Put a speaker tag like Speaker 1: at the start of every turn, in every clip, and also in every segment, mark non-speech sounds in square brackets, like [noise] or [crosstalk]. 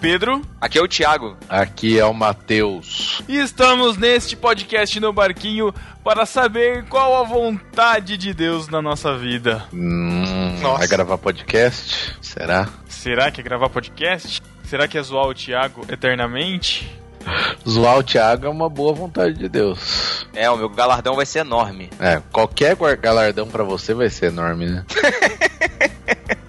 Speaker 1: Pedro.
Speaker 2: Aqui é o Thiago.
Speaker 3: Aqui é o Matheus.
Speaker 1: E estamos neste podcast no Barquinho para saber qual a vontade de Deus na nossa vida.
Speaker 3: Hum, vai gravar podcast? Será?
Speaker 1: Será que é gravar podcast? Será que é zoar o Thiago eternamente?
Speaker 3: Zoar o Thiago é uma boa vontade de Deus.
Speaker 2: É, o meu galardão vai ser enorme.
Speaker 3: É, qualquer galardão para você vai ser enorme, né?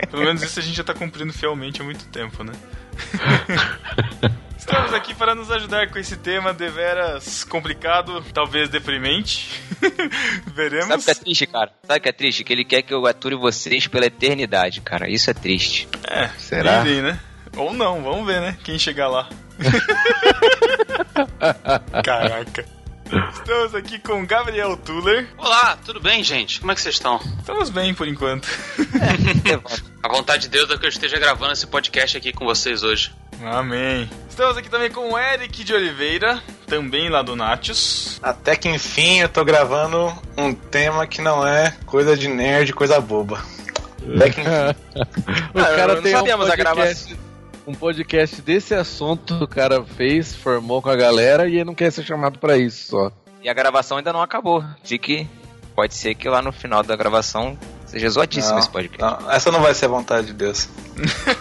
Speaker 1: Pelo menos isso a gente já tá cumprindo fielmente há muito tempo, né? [laughs] Estamos aqui para nos ajudar com esse tema deveras complicado, talvez deprimente. [laughs] Veremos.
Speaker 2: Sabe o que é triste, cara? Sabe o que é triste? Que ele quer que eu ature vocês pela eternidade, cara. Isso é triste.
Speaker 1: É,
Speaker 3: Será?
Speaker 1: Né? Ou não, vamos ver, né? Quem chegar lá. [laughs] Caraca. Estamos aqui com Gabriel Tuller.
Speaker 4: Olá, tudo bem, gente? Como é que vocês estão?
Speaker 1: Estamos bem por enquanto.
Speaker 4: A vontade de Deus é que eu esteja gravando esse podcast aqui com vocês hoje.
Speaker 1: Amém. Estamos aqui também com o Eric de Oliveira, também lá do Natius.
Speaker 5: Até que enfim eu tô gravando um tema que não é coisa de nerd, coisa boba. Até que [laughs] enfim.
Speaker 3: o
Speaker 2: Ah,
Speaker 3: cara
Speaker 2: não
Speaker 3: tem um
Speaker 2: sabemos a
Speaker 3: podcast, um podcast desse assunto, o cara fez, formou com a galera e ele não quer ser chamado pra isso só.
Speaker 2: E a gravação ainda não acabou. Fique. Pode ser que lá no final da gravação seja zoadíssimo
Speaker 5: Não,
Speaker 2: esse podcast.
Speaker 5: não, essa não vai ser a vontade de Deus.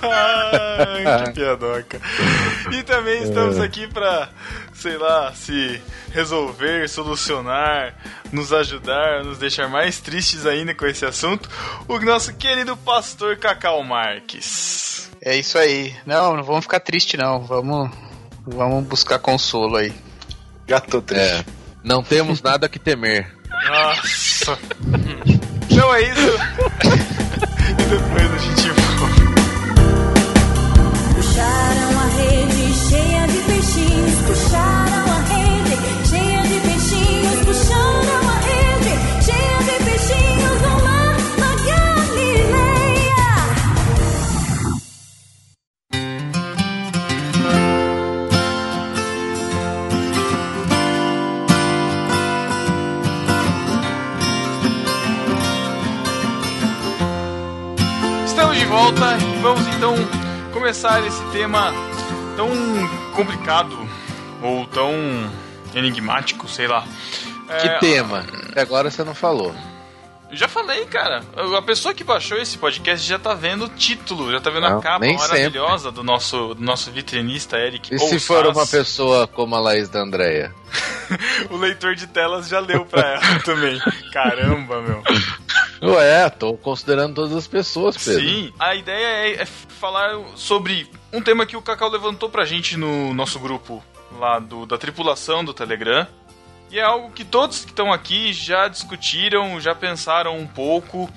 Speaker 1: Ai, que [laughs] piadoca. E também estamos aqui pra, sei lá, se resolver, solucionar, nos ajudar, nos deixar mais tristes ainda com esse assunto, o nosso querido pastor Cacau Marques.
Speaker 6: É isso aí. Não, não vamos ficar triste não. Vamos, vamos buscar consolo aí.
Speaker 5: Já tô triste.
Speaker 3: É. Não temos nada que temer.
Speaker 1: Nossa. Então é isso. [laughs] e depois a gente volta e vamos então começar esse tema tão complicado ou tão enigmático, sei lá.
Speaker 3: Que
Speaker 1: É,
Speaker 3: tema? Até agora você não falou.
Speaker 1: Já falei, cara. A pessoa que baixou esse podcast já tá vendo o título, já tá vendo
Speaker 3: Não,
Speaker 1: a capa maravilhosa do nosso, do nosso vitrinista Eric.
Speaker 3: E se
Speaker 1: Ouças.
Speaker 3: for uma pessoa como a Laís da Andréia? [laughs]
Speaker 1: o leitor de telas já leu pra ela [laughs] também. Caramba, meu.
Speaker 3: Ué, tô considerando todas as pessoas, Pedro.
Speaker 1: Sim, a ideia é, é falar sobre um tema que o Cacau levantou pra gente no nosso grupo lá do, da tripulação do Telegram. E é algo que todos que estão aqui já discutiram, já pensaram um pouco.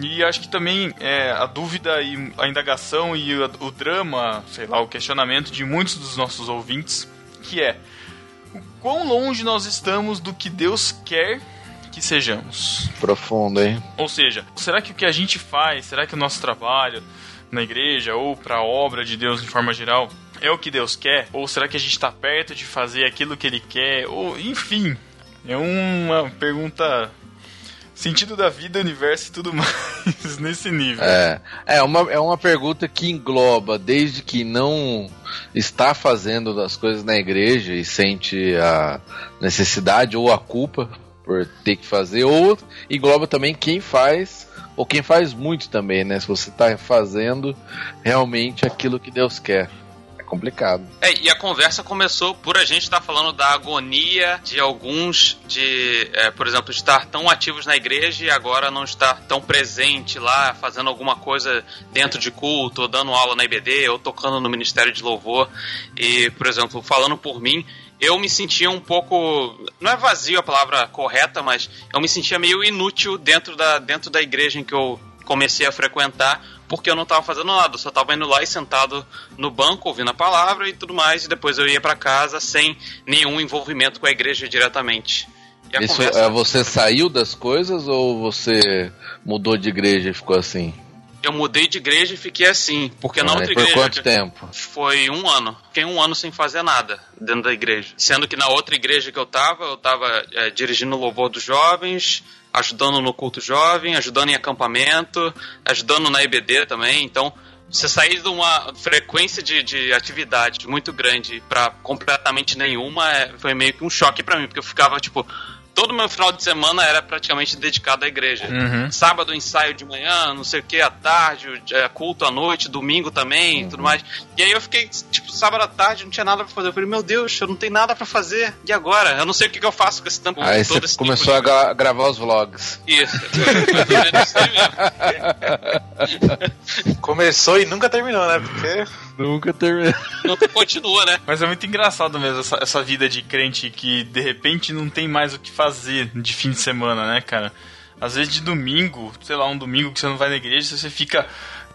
Speaker 1: E acho que também é, a dúvida e a indagação e o, o drama, sei lá, o questionamento de muitos dos nossos ouvintes, que é o quão longe nós estamos do que Deus quer que sejamos.
Speaker 3: Profundo, hein?
Speaker 1: Ou seja, será que o que a gente faz, será que o nosso trabalho na igreja ou para a obra de Deus de forma geral é o que Deus quer? Ou será que a gente está perto de fazer aquilo que Ele quer? Ou, enfim, é uma pergunta sentido da vida, universo e tudo [laughs] mais nesse nível.
Speaker 3: É, é, uma, é uma pergunta que engloba desde que não está fazendo as coisas na igreja e sente a necessidade ou a culpa por ter que fazer, ou engloba também quem faz, ou quem faz muito também, né? Se você está fazendo realmente aquilo que Deus quer. É complicado.
Speaker 4: É, e a conversa começou por a gente estar falando da agonia de alguns, de, é, por exemplo, estar tão ativos na igreja e agora não estar tão presente lá, fazendo alguma coisa dentro de culto, ou dando aula na IBD, ou tocando no Ministério de Louvor. E, por exemplo, falando por mim, eu me sentia um pouco. Não é vazio a palavra correta, mas eu me sentia meio inútil dentro da, dentro da igreja em que eu comecei a frequentar, porque eu não estava fazendo nada, eu só estava indo lá e sentado no banco, ouvindo a palavra e tudo mais, e depois eu ia para casa sem nenhum envolvimento com a igreja diretamente. A
Speaker 3: Isso,
Speaker 4: conversa-
Speaker 3: é, você saiu das coisas ou você mudou de igreja e ficou assim?
Speaker 4: Eu mudei de igreja e fiquei assim, porque na
Speaker 3: Ah,
Speaker 4: outra
Speaker 3: e por
Speaker 4: igreja.
Speaker 3: quanto tempo?
Speaker 4: Foi um ano. Fiquei um ano sem fazer nada dentro da igreja. Sendo que na outra igreja que eu tava, eu tava é, dirigindo o louvor dos jovens, ajudando no culto jovem, ajudando em acampamento, ajudando na IBD também. Então, você sair de uma frequência de, de atividade muito grande pra completamente nenhuma é- foi meio que um choque pra mim, porque eu ficava, tipo, todo meu final de semana era praticamente dedicado à igreja.
Speaker 1: Uhum.
Speaker 4: Sábado ensaio de manhã, não sei o que, à tarde, é, culto à noite, domingo também,
Speaker 1: Uhum.
Speaker 4: tudo mais. E aí eu fiquei, tipo, sábado à tarde, não tinha nada pra fazer. Eu falei, meu Deus, eu não tenho nada pra fazer. E agora? Eu não sei o que, que eu faço com esse tempo
Speaker 3: Aí
Speaker 4: todo
Speaker 3: você
Speaker 4: esse
Speaker 3: começou a
Speaker 4: tempo
Speaker 3: gra- gravar os vlogs.
Speaker 4: Isso. É isso aí mesmo. [laughs]
Speaker 5: Começou e nunca terminou, né? Porque
Speaker 3: Nunca terminou.
Speaker 4: Não continua, né?
Speaker 1: Mas é muito engraçado mesmo essa, essa vida de crente que de repente não tem mais o que fazer de fim de semana, né, cara? Às vezes de domingo, sei lá, um domingo que você não vai na igreja, você fica.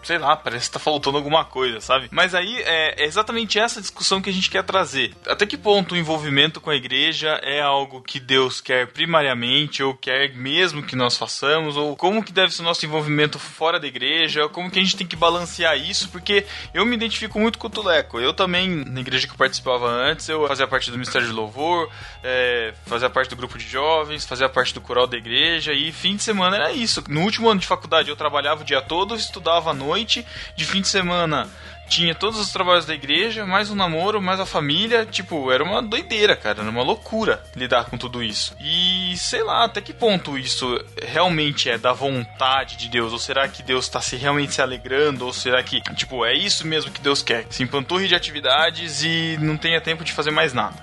Speaker 1: Sei lá, parece que tá faltando alguma coisa, sabe? Mas aí é, é exatamente essa discussão que a gente quer trazer. Até que ponto o envolvimento com a igreja é algo que Deus quer primariamente, ou quer mesmo que nós façamos, ou como que deve ser o nosso envolvimento fora da igreja, como que a gente tem que balancear isso, porque eu me identifico muito com o Tuleco. Eu também, na igreja que eu participava antes, eu fazia parte do Ministério de Louvor, é, fazia parte do grupo de jovens, fazia parte do coral da igreja, e fim de semana era isso. No último ano de faculdade eu trabalhava o dia todo, estudava à noite, de fim de semana tinha todos os trabalhos da igreja, mais o namoro, mais a família, tipo, era uma doideira, cara, era uma loucura lidar com tudo isso. E sei lá, até que ponto isso realmente é da vontade de Deus, ou será que Deus tá se realmente se alegrando, ou será que, tipo, é isso mesmo que Deus quer? Se empanturre de atividades e não tenha tempo de fazer mais nada.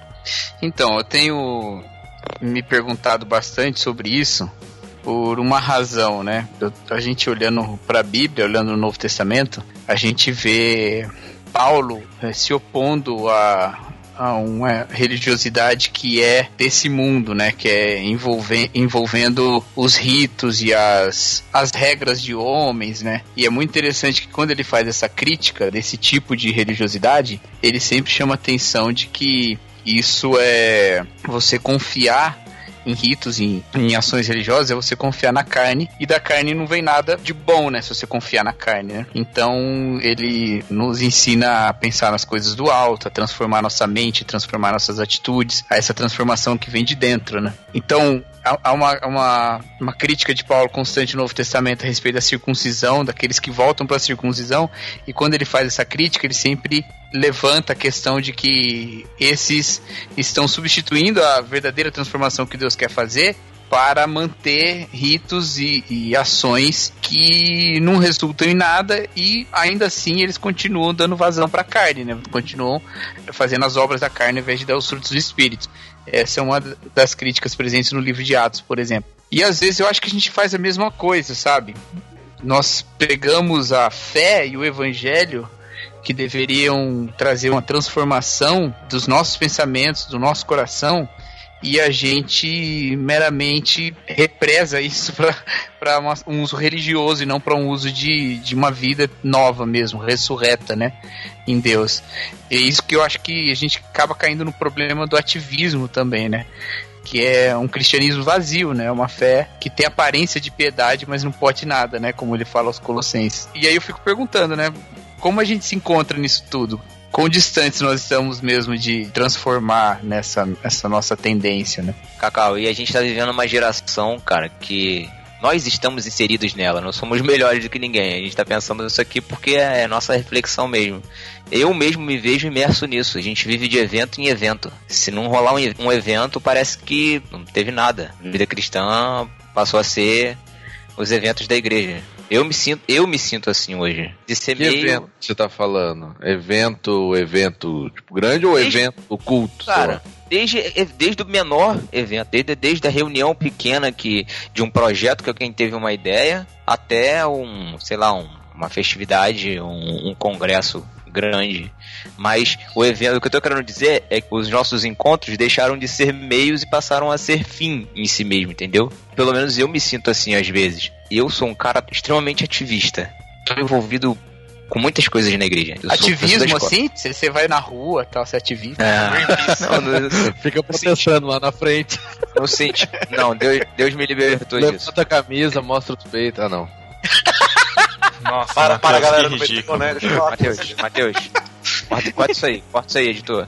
Speaker 6: Então, eu tenho me perguntado bastante sobre isso por uma razão, né? A gente olhando para a Bíblia, olhando no Novo Testamento, a gente vê Paulo eh, se opondo a, a uma religiosidade que é desse mundo, né? Que é envolve, envolvendo os ritos e as, as regras de homens, né? E é muito interessante que quando ele faz essa crítica desse tipo de religiosidade, ele sempre chama atenção de que isso é você confiar em ritos, em, em ações religiosas, é você confiar na carne, e da carne não vem nada de bom, né? Se você confiar na carne, né? Então, ele nos ensina a pensar nas coisas do alto, a transformar nossa mente, transformar nossas atitudes, a essa transformação que vem de dentro, né? Então, há uma, uma, uma crítica de Paulo constante no Novo Testamento a respeito da circuncisão, daqueles que voltam para a circuncisão, e quando ele faz essa crítica, ele sempre levanta a questão de que esses estão substituindo a verdadeira transformação que Deus quer fazer para manter ritos e, e ações que não resultam em nada e ainda assim eles continuam dando vazão para a carne, né? Continuam fazendo as obras da carne ao invés de dar os frutos do espírito. Essa é uma das críticas presentes no livro de Atos, por exemplo. E às vezes eu acho que a gente faz a mesma coisa, sabe? Nós pegamos a fé e o evangelho que deveriam trazer uma transformação dos nossos pensamentos, do nosso coração, e a gente meramente represa isso [laughs] para um uso religioso e não para um uso de, de uma vida nova mesmo, ressurreta, né? Em Deus. É isso que eu acho que a gente acaba caindo no problema do ativismo também, né? que é um cristianismo vazio, né? Uma fé que tem aparência de piedade, mas não pode nada, né? Como ele fala aos Colossenses. E aí eu fico perguntando, né? Como a gente se encontra nisso tudo? Quão distantes nós estamos mesmo de transformar nessa, nessa nossa tendência, né?
Speaker 2: Cacau, e a gente tá vivendo uma geração, cara, que nós estamos inseridos nela, nós somos melhores do que ninguém. A gente tá pensando nisso aqui porque é nossa reflexão mesmo. Eu mesmo me vejo imerso nisso. A gente vive de evento em evento. Se não rolar um, evento, parece que não teve nada. A vida cristã passou a ser os eventos da igreja. Eu me sinto, eu me sinto assim hoje. De ser
Speaker 3: Que
Speaker 2: meio.
Speaker 3: evento você tá falando? Evento, evento tipo, grande ou
Speaker 2: Desde-
Speaker 3: evento culto?
Speaker 2: Cara, desde, desde o menor evento, desde, desde a reunião pequena que, de um projeto que alguém teve uma ideia, até um, sei lá, um- uma festividade, um, um congresso grande. Mas o evento, o que eu tô querendo dizer é que os nossos encontros deixaram de ser meios e passaram a ser fim em si mesmo, entendeu? Pelo menos eu me sinto assim às vezes. Eu sou um cara extremamente ativista. Tô envolvido com muitas coisas na igreja. Eu
Speaker 6: Ativismo assim? Você vai na rua tal, você é ativista.
Speaker 2: É. Não, não, [laughs]
Speaker 3: Fica protestando lá na frente.
Speaker 2: Não sente. Não, Deus, Deus me libertou disso.
Speaker 3: Levanta a camisa, mostra os peitos. Ah, não.
Speaker 1: Nossa,
Speaker 5: Para, para,
Speaker 1: Matheus,
Speaker 5: galera
Speaker 1: que
Speaker 5: do falar com
Speaker 2: Matheus. Matheus. Corta, corta isso aí, corta isso aí, editor.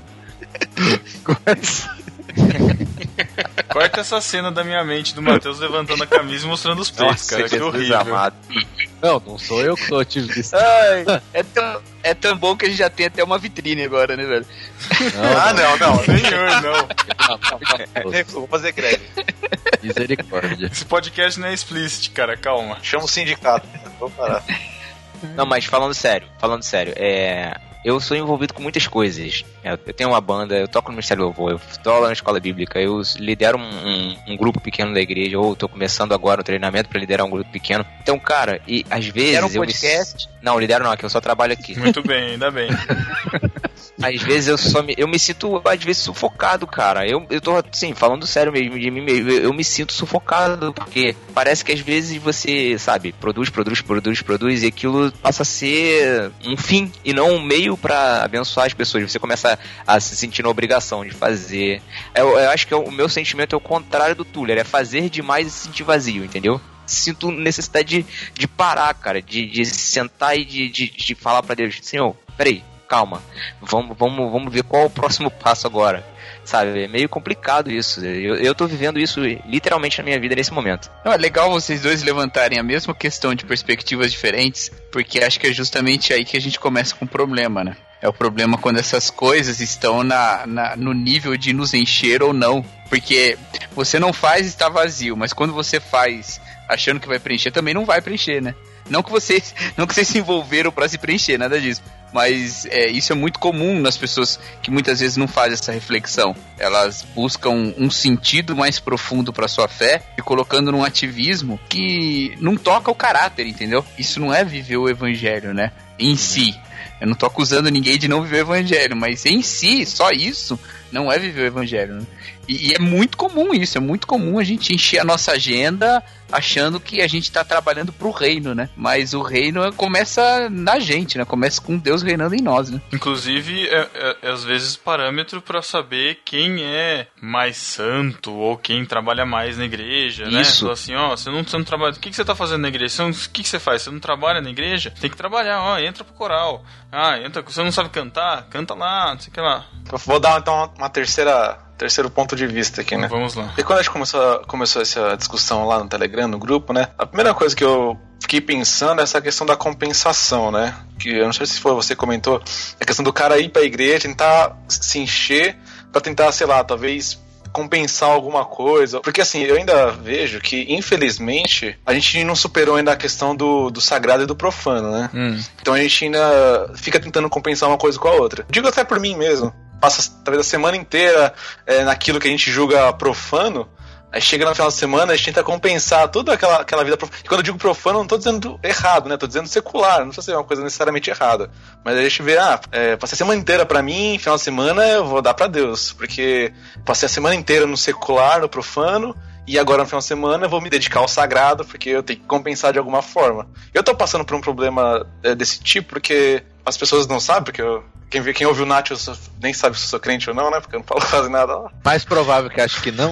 Speaker 1: Corta [laughs] [laughs] essa cena da minha mente do Matheus levantando a camisa e mostrando os peitos, cara. Que horrível.
Speaker 2: amado.
Speaker 3: Não, não sou eu que sou ativista. [laughs]
Speaker 6: Ai, é, tão, é tão bom que a gente já tem até uma vitrine agora, né, velho?
Speaker 5: Ah, não, não.
Speaker 1: Senhor, não. [laughs]
Speaker 5: Eu Vou fazer greve.
Speaker 3: Misericórdia.
Speaker 1: Esse podcast não é explicit, cara. Calma.
Speaker 5: Chama o sindicato. Vou parar.
Speaker 2: Não, mas falando sério, falando sério, é. Eu sou envolvido com muitas coisas. É, Eu tenho uma banda, eu toco no Ministério do Louvor, eu dou aula na escola bíblica, eu lidero um, um- um grupo pequeno da igreja, ou tô começando agora o treinamento pra liderar um grupo pequeno. Então, cara, e às vezes.
Speaker 6: Era um
Speaker 2: eu me-
Speaker 6: podcast?
Speaker 2: Não, lidero não, que eu só trabalho aqui.
Speaker 1: Muito bem, ainda bem. [laughs]
Speaker 2: Às vezes eu só me, eu me sinto, às vezes, sufocado, cara. Eu, eu tô, assim, falando sério mesmo de mim mesmo. Eu, eu me sinto sufocado, porque parece que às vezes você, sabe, produz, produz, produz, produz, e aquilo passa a ser um fim e não um meio pra abençoar as pessoas. Você começa a se sentir na obrigação de fazer. Eu, eu acho que é o meu sentimento é o contrário do Tuller, é fazer demais e se sentir vazio, entendeu? Sinto necessidade de, de parar, cara, de, de sentar e de, de, de falar pra Deus, Senhor, peraí, calma, vamos, vamos, vamos ver qual é o próximo [laughs] passo agora. Sabe, é meio complicado isso. Eu, eu tô vivendo isso literalmente na minha vida nesse momento.
Speaker 6: Não, é legal vocês dois levantarem a mesma questão de perspectivas diferentes, porque acho que é justamente aí que a gente começa com o problema, né? É o problema quando essas coisas estão na, na- no nível de nos encher ou não. Porque você não faz está vazio, mas quando você faz achando que vai preencher, também não vai preencher, né? Não que vocês, [laughs] não que vocês se envolveram para se preencher, nada disso. Mas é, isso é muito comum nas pessoas que muitas vezes não fazem essa reflexão. Elas buscam um sentido mais profundo para sua fé e colocando num ativismo que não toca o caráter, entendeu? Isso não é viver o evangelho, né? Em si. Eu não tô acusando ninguém de não viver o evangelho, mas em si, só isso, não é viver o evangelho. Né? E, e é muito comum isso, é muito comum a gente encher a nossa agenda achando que a gente tá trabalhando pro reino, né? Mas o reino começa na gente, né? Começa com Deus reinando em nós, né?
Speaker 1: Inclusive, é, é- é às vezes parâmetro pra saber quem é mais santo ou quem trabalha mais na igreja, né?
Speaker 2: Isso.
Speaker 1: Fala assim, ó, você não, você não trabalha. O que, que você tá fazendo na igreja? Você não- o que, que você faz? Você não trabalha na igreja? Tem que trabalhar, ó, entra pro coral. Ah, entra. Você não sabe cantar? Canta lá, não sei o que lá.
Speaker 5: Eu vou dar então uma terceira, terceiro ponto de vista aqui, né?
Speaker 1: Vamos lá.
Speaker 5: E quando a gente começou, começou essa discussão lá no Telegram, no grupo, né? A primeira coisa que eu fiquei pensando é essa questão da compensação, né? Que eu não sei se foi você que comentou, a questão do cara ir pra igreja, tentar se encher pra tentar, sei lá, talvez compensar alguma coisa. Porque assim, eu ainda vejo que, infelizmente, a gente não superou ainda a questão do, do sagrado e do profano, né?
Speaker 1: Hum.
Speaker 5: Então a gente ainda fica tentando compensar uma coisa com a outra. Digo até por mim mesmo. Passa talvez a semana inteira é, naquilo que a gente julga profano. Aí chega no final de semana, a gente tenta compensar toda aquela, aquela vida profana. E quando eu digo profano, não tô dizendo errado, né? Tô dizendo secular, não precisa ser uma coisa necessariamente errada. Mas a gente vê, ah, é, passei a semana inteira pra mim, final de semana eu vou dar pra Deus. Porque passei a semana inteira no secular, no profano, e agora no final de semana eu vou me dedicar ao sagrado, porque eu tenho que compensar de alguma forma. Eu tô passando por um problema é, desse tipo, porque as pessoas não sabem, porque eu- quem, vê, quem ouve o Nath nem sabe se eu sou crente ou não, né? Porque eu não falo [laughs] quase nada lá.
Speaker 3: Mais provável que acho que não.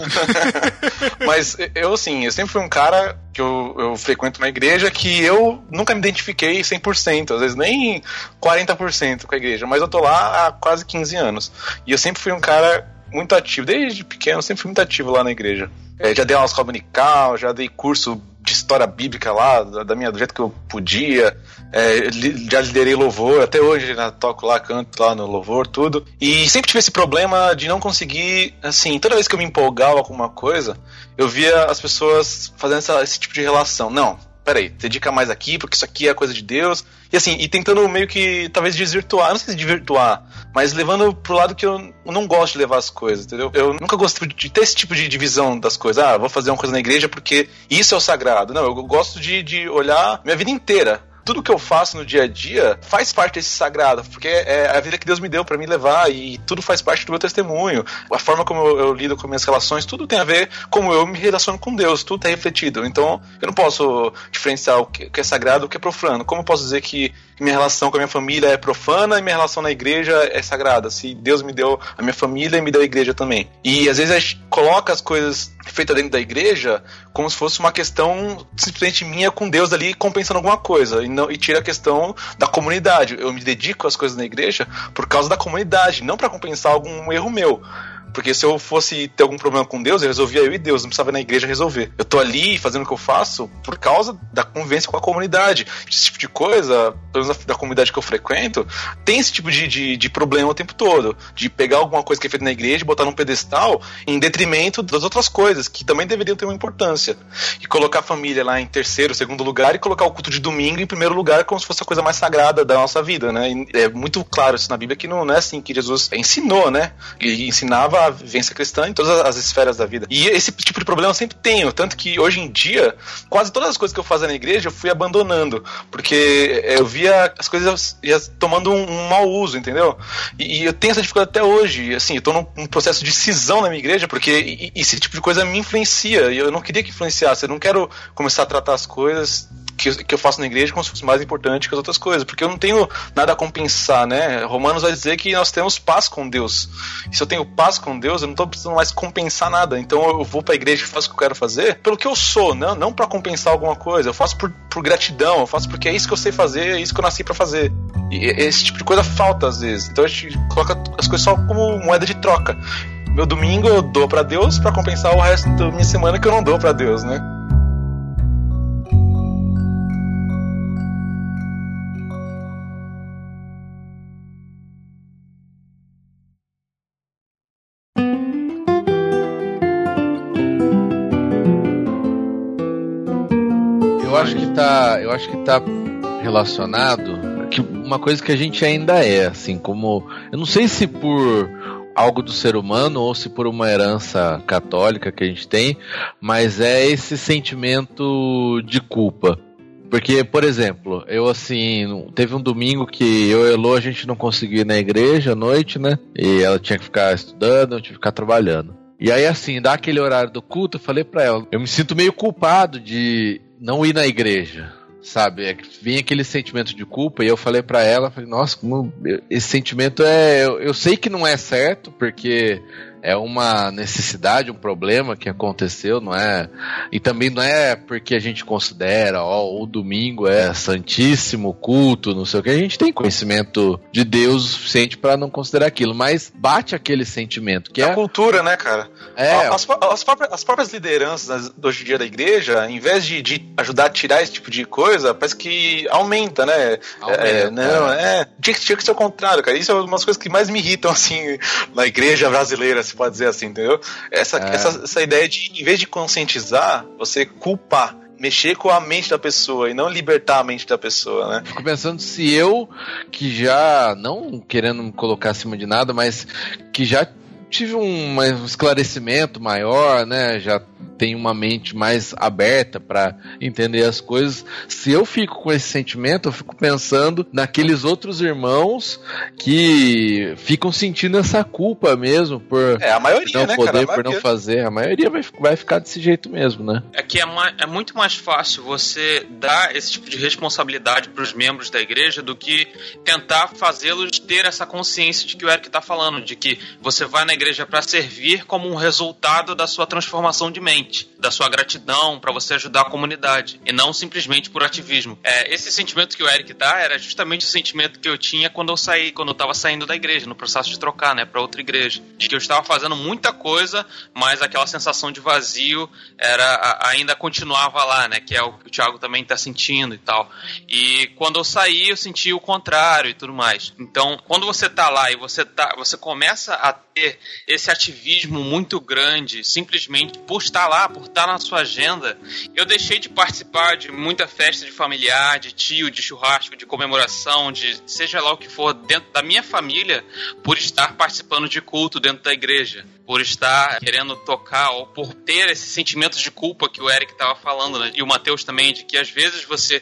Speaker 3: [laughs]
Speaker 5: Mas eu, assim, eu sempre fui um cara que eu, eu frequento uma igreja que eu nunca me identifiquei 100%, às vezes nem 40% com a igreja, mas eu tô lá há quase 15 anos. E eu sempre fui um cara muito ativo, desde pequeno, sempre fui muito ativo lá na igreja. É, já dei aula escola já dei curso de história bíblica lá, da minha, do jeito que eu podia. É, li- já liderei louvor, até hoje né, toco lá, canto lá no louvor, tudo. E sempre tive esse problema de não conseguir, assim, toda vez que eu me empolgava com uma coisa, eu via as pessoas fazendo essa- esse tipo de relação. Não, peraí, dedica mais aqui, porque isso aqui é coisa de Deus. E assim, e tentando meio que talvez desvirtuar, não sei se desvirtuar, mas levando pro lado que eu não gosto de levar as coisas, entendeu? Eu nunca gostei de ter esse tipo de divisão das coisas. Ah, vou fazer uma coisa na igreja porque isso é o sagrado. Não, eu gosto de, de olhar minha vida inteira tudo que eu faço no dia a dia faz parte desse sagrado, porque é a vida que Deus me deu para me levar e tudo faz parte do meu testemunho. A forma como eu, eu lido com minhas relações, tudo tem a ver como eu me relaciono com Deus, tudo tá refletido. Então, eu não posso diferenciar o que, o que é sagrado e o que é profano. Como eu posso dizer que minha relação com a minha família é profana e minha relação na igreja é sagrada? Se Deus me deu a minha família e me deu a igreja também. E às vezes a gente coloca as coisas feitas dentro da igreja como se fosse uma questão simplesmente minha com Deus ali compensando alguma coisa e, não, e tira a questão da comunidade. Eu me dedico às coisas na igreja por causa da comunidade, não para compensar algum erro meu. Porque se eu fosse ter algum problema com Deus, eu resolvia eu e Deus, não precisava ir na igreja resolver. Eu tô ali fazendo o que eu faço por causa da convivência com a comunidade. Esse tipo de coisa, pelo menos da comunidade que eu frequento, tem esse tipo de, de, de problema o tempo todo. De pegar alguma coisa que é feita na igreja e botar num pedestal em detrimento das outras coisas, que também deveriam ter uma importância. E colocar a família lá em terceiro, segundo lugar, e colocar o culto de domingo em primeiro lugar, como se fosse a coisa mais sagrada da nossa vida, né? E é muito claro isso na Bíblia que não, não é assim que Jesus ensinou, né? E ensinava a vivência cristã em todas as esferas da vida. E esse tipo de problema eu sempre tenho, tanto que hoje em dia, quase todas as coisas que eu fazia na igreja eu fui abandonando, porque eu via as coisas ia tomando um, um mau uso, entendeu? E, e eu tenho essa dificuldade até hoje, assim, eu tô num, num processo de cisão na minha igreja, porque esse tipo de coisa me influencia, e eu não queria que influenciasse, eu não quero começar a tratar as coisas que, que eu faço na igreja como se fosse mais importante que as outras coisas, porque eu não tenho nada a compensar, né? Romanos vai dizer que nós temos paz com Deus. E se eu tenho paz com Deus, eu não tô precisando mais compensar nada. Então eu vou pra igreja e faço o que eu quero fazer pelo que eu sou, não, não para compensar alguma coisa. Eu faço por, por gratidão, eu faço porque é isso que eu sei fazer, é isso que eu nasci pra fazer. E esse tipo de coisa falta às vezes. Então a gente coloca as coisas só como moeda de troca. Meu domingo eu dou pra Deus pra compensar o resto da minha semana que eu não dou pra Deus, né?
Speaker 3: Eu acho que tá relacionado que uma coisa que a gente ainda é, assim, como eu não sei se por algo do ser humano ou se por uma herança católica que a gente tem, mas é esse sentimento de culpa. Porque, por exemplo, eu assim, teve um domingo que eu e Elo, a gente não conseguiu ir na igreja à noite, né? E ela tinha que ficar estudando, eu tinha que ficar trabalhando. E aí, assim, dá aquele horário do culto, eu falei pra ela, eu me sinto meio culpado de não ir na igreja, sabe? É Vinha aquele sentimento de culpa e eu falei pra ela, falei, nossa, como esse sentimento é, eu, eu sei que não é certo, porque é uma necessidade, um problema que aconteceu, não é? E também não é porque a gente considera, ó, o domingo é santíssimo culto, não sei o que. A gente tem conhecimento de Deus o suficiente pra não considerar aquilo, mas bate aquele sentimento que
Speaker 5: É a
Speaker 3: é,
Speaker 5: cultura, né, cara?
Speaker 3: é
Speaker 5: As, as próprias, as próprias lideranças do hoje em dia da igreja, em vez de, de ajudar a tirar esse tipo de coisa, parece que aumenta, né?
Speaker 3: Aumenta,
Speaker 5: É, não, é. Tinha, que- tinha que ser o contrário, cara. Isso é uma das coisas que mais me irritam, assim, na igreja brasileira, se pode dizer assim, entendeu? Essa,
Speaker 3: É.
Speaker 5: essa, essa ideia de, em vez de conscientizar, você culpar. Mexer com a mente da pessoa e não libertar a mente da pessoa, né?
Speaker 3: Fico pensando se eu, que já, não querendo me colocar acima de nada, mas que já tive um, um esclarecimento maior, né? Já tenho uma mente mais aberta para entender as coisas. Se eu fico com esse sentimento, eu fico pensando naqueles outros irmãos que ficam sentindo essa culpa mesmo por
Speaker 5: É, a maioria,
Speaker 3: não
Speaker 5: né,
Speaker 3: poder,
Speaker 5: cara? A
Speaker 3: por não fazer. A maioria vai, vai ficar desse jeito mesmo, né?
Speaker 4: É que é, é muito mais fácil você dar esse tipo de responsabilidade para os membros da igreja do que tentar fazê-los ter essa consciência de que o Eric está falando, de que você vai na igreja para servir como um resultado da sua transformação de mente, da sua gratidão para você ajudar a comunidade e não simplesmente por ativismo. É, esse sentimento que o Eric dá era justamente o sentimento que eu tinha quando eu saí, quando eu estava saindo da igreja, no processo de trocar, né, para outra igreja, de que eu estava fazendo muita coisa, mas aquela sensação de vazio era ainda continuava lá, né? Que é o que o Thiago também tá sentindo e tal. E quando eu saí, eu senti o contrário e tudo mais. Então, quando você tá lá e você tá, você começa a ter esse ativismo muito grande, simplesmente por estar lá, por estar na sua agenda, eu deixei de participar de muita festa de familiar, de tio, de churrasco, de comemoração, de seja lá o que for dentro da minha família, por estar participando de culto dentro da igreja, por estar querendo tocar ou por ter esse sentimento de culpa que o Eric tava falando, né? E o Matheus também, de que às vezes você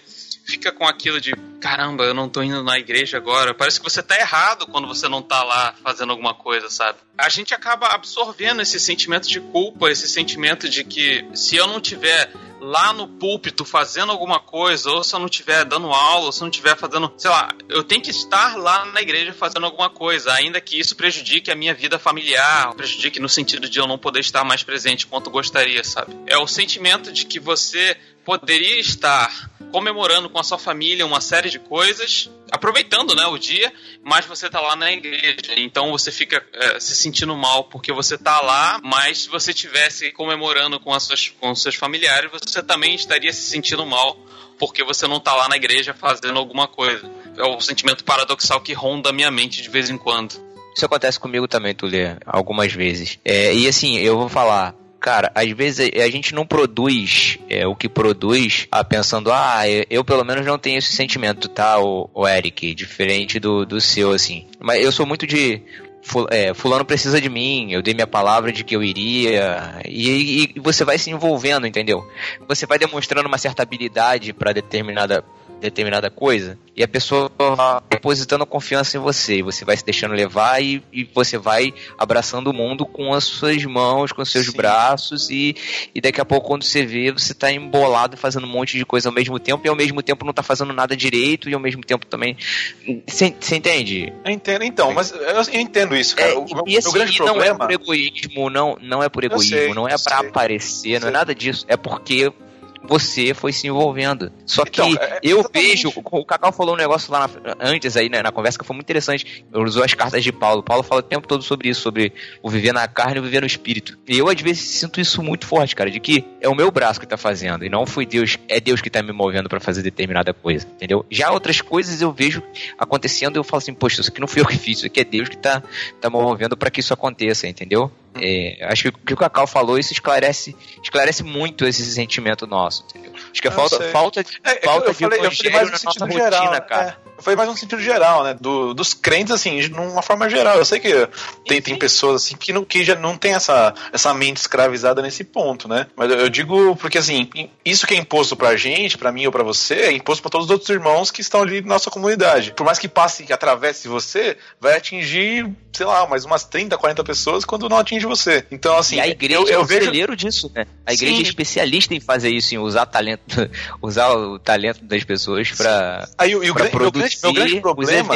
Speaker 4: fica com aquilo de caramba, eu não tô indo na igreja agora. Parece que você tá errado quando você não tá lá fazendo alguma coisa, sabe? A gente acaba absorvendo esse sentimento de culpa, esse sentimento de que se eu não tiver lá no púlpito fazendo alguma coisa, ou se eu não estiver dando aula, ou se eu não estiver fazendo, sei lá, eu tenho que estar lá na igreja fazendo alguma coisa, ainda que isso prejudique a minha vida familiar, prejudique no sentido de eu não poder estar mais presente quanto gostaria, sabe? É o sentimento de que você poderia estar comemorando com a sua família uma série de coisas, aproveitando, né, o dia, mas você tá lá na igreja. Então você fica é, se sentindo mal porque você tá lá, mas se você tivesse comemorando com, as suas, com os seus familiares, você também estaria se sentindo mal porque você não tá lá na igreja fazendo alguma coisa. É o sentimento paradoxal que ronda a minha mente de vez em quando.
Speaker 2: Isso acontece comigo também, Tulê, algumas vezes. É, e assim, eu vou falar. Cara, às vezes a gente não produz é, o que produz ah, pensando, ah, eu, eu pelo menos não tenho esse sentimento, tá, o, o Eric, diferente do, do seu, assim. Mas eu sou muito de. é, fulano precisa de mim, eu dei minha palavra de que eu iria. E, e você vai se envolvendo, entendeu? Você vai demonstrando uma certa habilidade para determinada determinada coisa e a pessoa depositando confiança em você e você vai se deixando levar e, e você vai abraçando o mundo com as suas mãos, com os seus
Speaker 5: Sim.
Speaker 2: braços e, e daqui a pouco quando você vê você tá embolado fazendo um monte de coisa ao mesmo tempo e ao mesmo tempo não tá fazendo nada direito e ao mesmo tempo também você entende?
Speaker 5: Eu entendo, então, mas eu, entendo isso, cara.
Speaker 2: É,
Speaker 5: o,
Speaker 2: e assim,
Speaker 5: grande
Speaker 2: e não é
Speaker 5: problema.
Speaker 2: por egoísmo, não, não é por egoísmo,
Speaker 5: sei,
Speaker 2: não é
Speaker 5: sei,
Speaker 2: aparecer, não
Speaker 5: sei.
Speaker 2: é nada disso. É porque você foi se envolvendo. Só que
Speaker 5: Então, é-
Speaker 2: eu vejo, o Cacau falou um negócio lá na- antes aí, né, na conversa que foi muito interessante. Ele usou as cartas de Paulo. Paulo fala o tempo todo sobre isso, sobre o viver na carne e o viver no espírito. E eu às vezes sinto isso muito forte, cara, de que é o meu braço que tá fazendo e não foi Deus, é Deus que tá me movendo pra fazer determinada coisa, entendeu? Já outras coisas eu vejo acontecendo e eu falo assim, poxa, isso aqui não fui eu que fiz, isso aqui é Deus que tá, tá movendo pra que isso aconteça, entendeu? É, acho que o que o Cacau falou, isso esclarece, esclarece muito esse sentimento nosso, entendeu? Acho que é
Speaker 5: Eu
Speaker 2: falta, falta, de-
Speaker 5: É, é
Speaker 2: falta
Speaker 5: eu,
Speaker 2: de
Speaker 5: falei, eu falei mais no sentido geral.
Speaker 2: rotina, cara.
Speaker 5: É, falei mais no sentido geral, né? Do, dos crentes, assim, de uma forma geral. Eu sei que tem, tem pessoas assim que, não, que já não tem essa, essa mente escravizada nesse ponto, né? Mas eu, eu digo porque, assim, isso que é imposto pra gente, pra mim ou pra você, é imposto pra todos os outros irmãos que estão ali na nossa comunidade. Por mais que passe, que atravesse você, vai atingir, sei lá, mais umas 30, 40 pessoas quando não atinge você. Então, assim,
Speaker 2: e a igreja
Speaker 5: eu, eu
Speaker 2: é um
Speaker 5: vejo.
Speaker 2: disso, né? A igreja
Speaker 5: Sim.
Speaker 2: é especialista em fazer isso, em usar talento, [laughs] usar o talento das pessoas pra,
Speaker 5: Aí, e o
Speaker 2: pra
Speaker 5: grande, meu, grande, problema.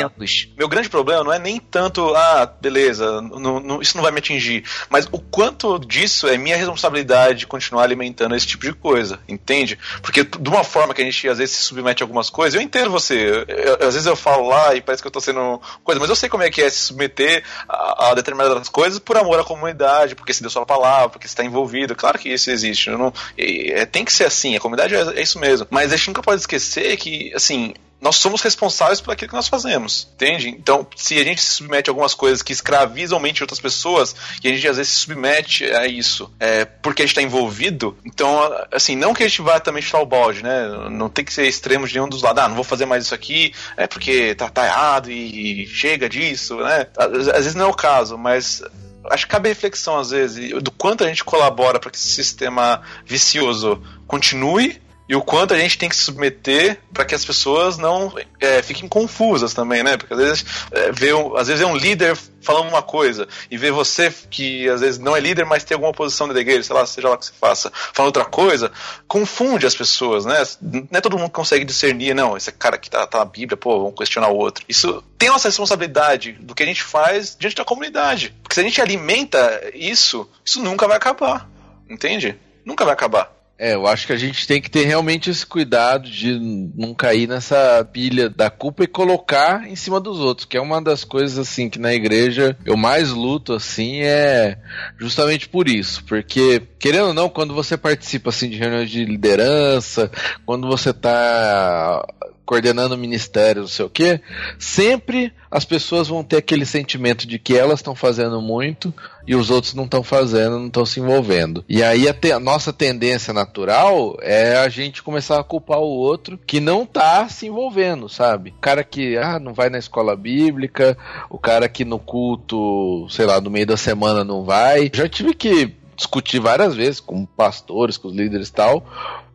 Speaker 5: Meu grande problema não é nem tanto, ah, beleza, não- não- isso não vai me atingir, mas o quanto disso é minha responsabilidade continuar alimentando esse tipo de coisa, entende? Porque de uma forma que a gente às vezes se submete a algumas coisas, eu entendo você, eu- às vezes eu falo lá e parece que eu tô sendo coisa, mas eu sei como é que é se submeter a, a determinadas coisas por amor à comunidade, porque se deu sua palavra, porque você está envolvido, claro que isso existe, não, é, tem que ser assim, a comunidade é, é isso mesmo, mas a gente nunca pode esquecer que, assim, nós somos responsáveis por aquilo que nós fazemos, entende? Então, se a gente se submete a algumas coisas que escravizam mente de outras pessoas, e a gente às vezes se submete a isso é, porque a gente está envolvido, então, assim, não que a gente vá também chutar o balde, né? Não tem que ser extremo de nenhum dos lados, ah, não vou fazer mais isso aqui, é porque tá, tá errado e chega disso, né? Às, às vezes não é o caso, mas acho que cabe reflexão às vezes do quanto a gente colabora para que esse sistema vicioso continue e o quanto a gente tem que se submeter para que as pessoas não é, fiquem confusas também, né? Porque às vezes, é, vê um, às vezes é um líder falando uma coisa e vê você que às vezes não é líder, mas tem alguma posição da igreja, sei lá, seja lá que você faça, falando outra coisa, confunde as pessoas, né? Não é todo mundo que consegue discernir, não, esse cara que tá, tá na Bíblia, pô, vamos questionar o outro. Isso tem nossa responsabilidade do que a gente faz diante da comunidade. Porque se a gente alimenta isso, isso nunca vai acabar. Entende? Nunca vai acabar.
Speaker 3: É, eu acho que a gente tem que ter realmente esse cuidado de não cair nessa pilha da culpa e colocar em cima dos outros, que é uma das coisas assim que na igreja eu mais luto assim é justamente por isso, porque querendo ou não, quando você participa assim de reuniões de liderança, quando você tá coordenando ministério, não sei o que, sempre as pessoas vão ter aquele sentimento de que elas estão fazendo muito e os outros não estão fazendo, não estão se envolvendo. E aí a, te- a nossa tendência natural é a gente começar a culpar o outro que não tá se envolvendo, sabe? O cara que ah, não vai na escola bíblica, o cara que no culto, sei lá, no meio da semana não vai. Já tive que discutir várias vezes com pastores, com os líderes e tal,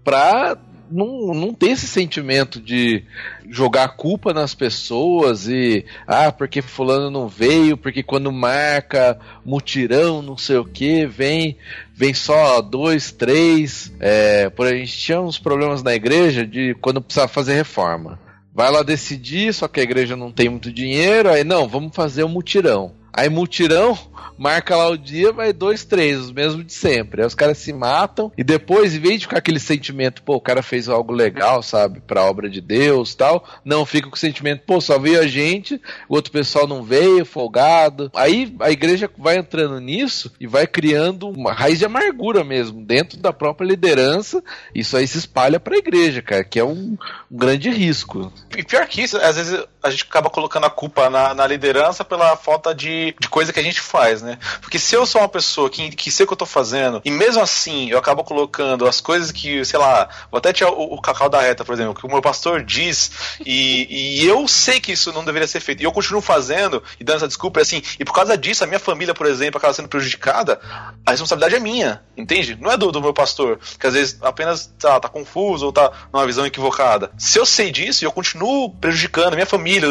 Speaker 3: pra não, não ter esse sentimento de jogar culpa nas pessoas e ah, porque fulano não veio, porque quando marca mutirão, não sei o que, vem vem só dois, três. É, por a gente tinha uns problemas na igreja de quando precisava fazer reforma. Vai lá decidir, só que a igreja não tem muito dinheiro, aí não, vamos fazer um mutirão. Aí mutirão, marca lá o dia, vai dois, três, os mesmos de sempre. Aí os caras se matam e depois, em vez de ficar aquele sentimento, pô, o cara fez algo legal, sabe, pra obra de Deus tal, não, fica com o sentimento, pô, só veio a gente, o outro pessoal não veio, folgado. Aí a igreja vai entrando nisso e vai criando uma raiz de amargura mesmo, dentro da própria liderança. Isso aí se espalha pra igreja, cara, que é um, um grande risco.
Speaker 5: E pior que isso, às vezes a gente acaba colocando a culpa na, na liderança pela falta de, de coisa que a gente faz, né? Porque se eu sou uma pessoa que, que sei o que eu tô fazendo, e mesmo assim eu acabo colocando as coisas que, sei lá, vou até tirar o, o cacau da reta, por exemplo, que o meu pastor diz, e, e eu sei que isso não deveria ser feito, e eu continuo fazendo e dando essa desculpa, assim, e por causa disso, a minha família, por exemplo, acaba sendo prejudicada, a responsabilidade é minha, entende? Não é do, do meu pastor, que às vezes apenas tá, tá confuso ou tá numa visão equivocada. Se eu sei disso e eu continuo prejudicando a minha família,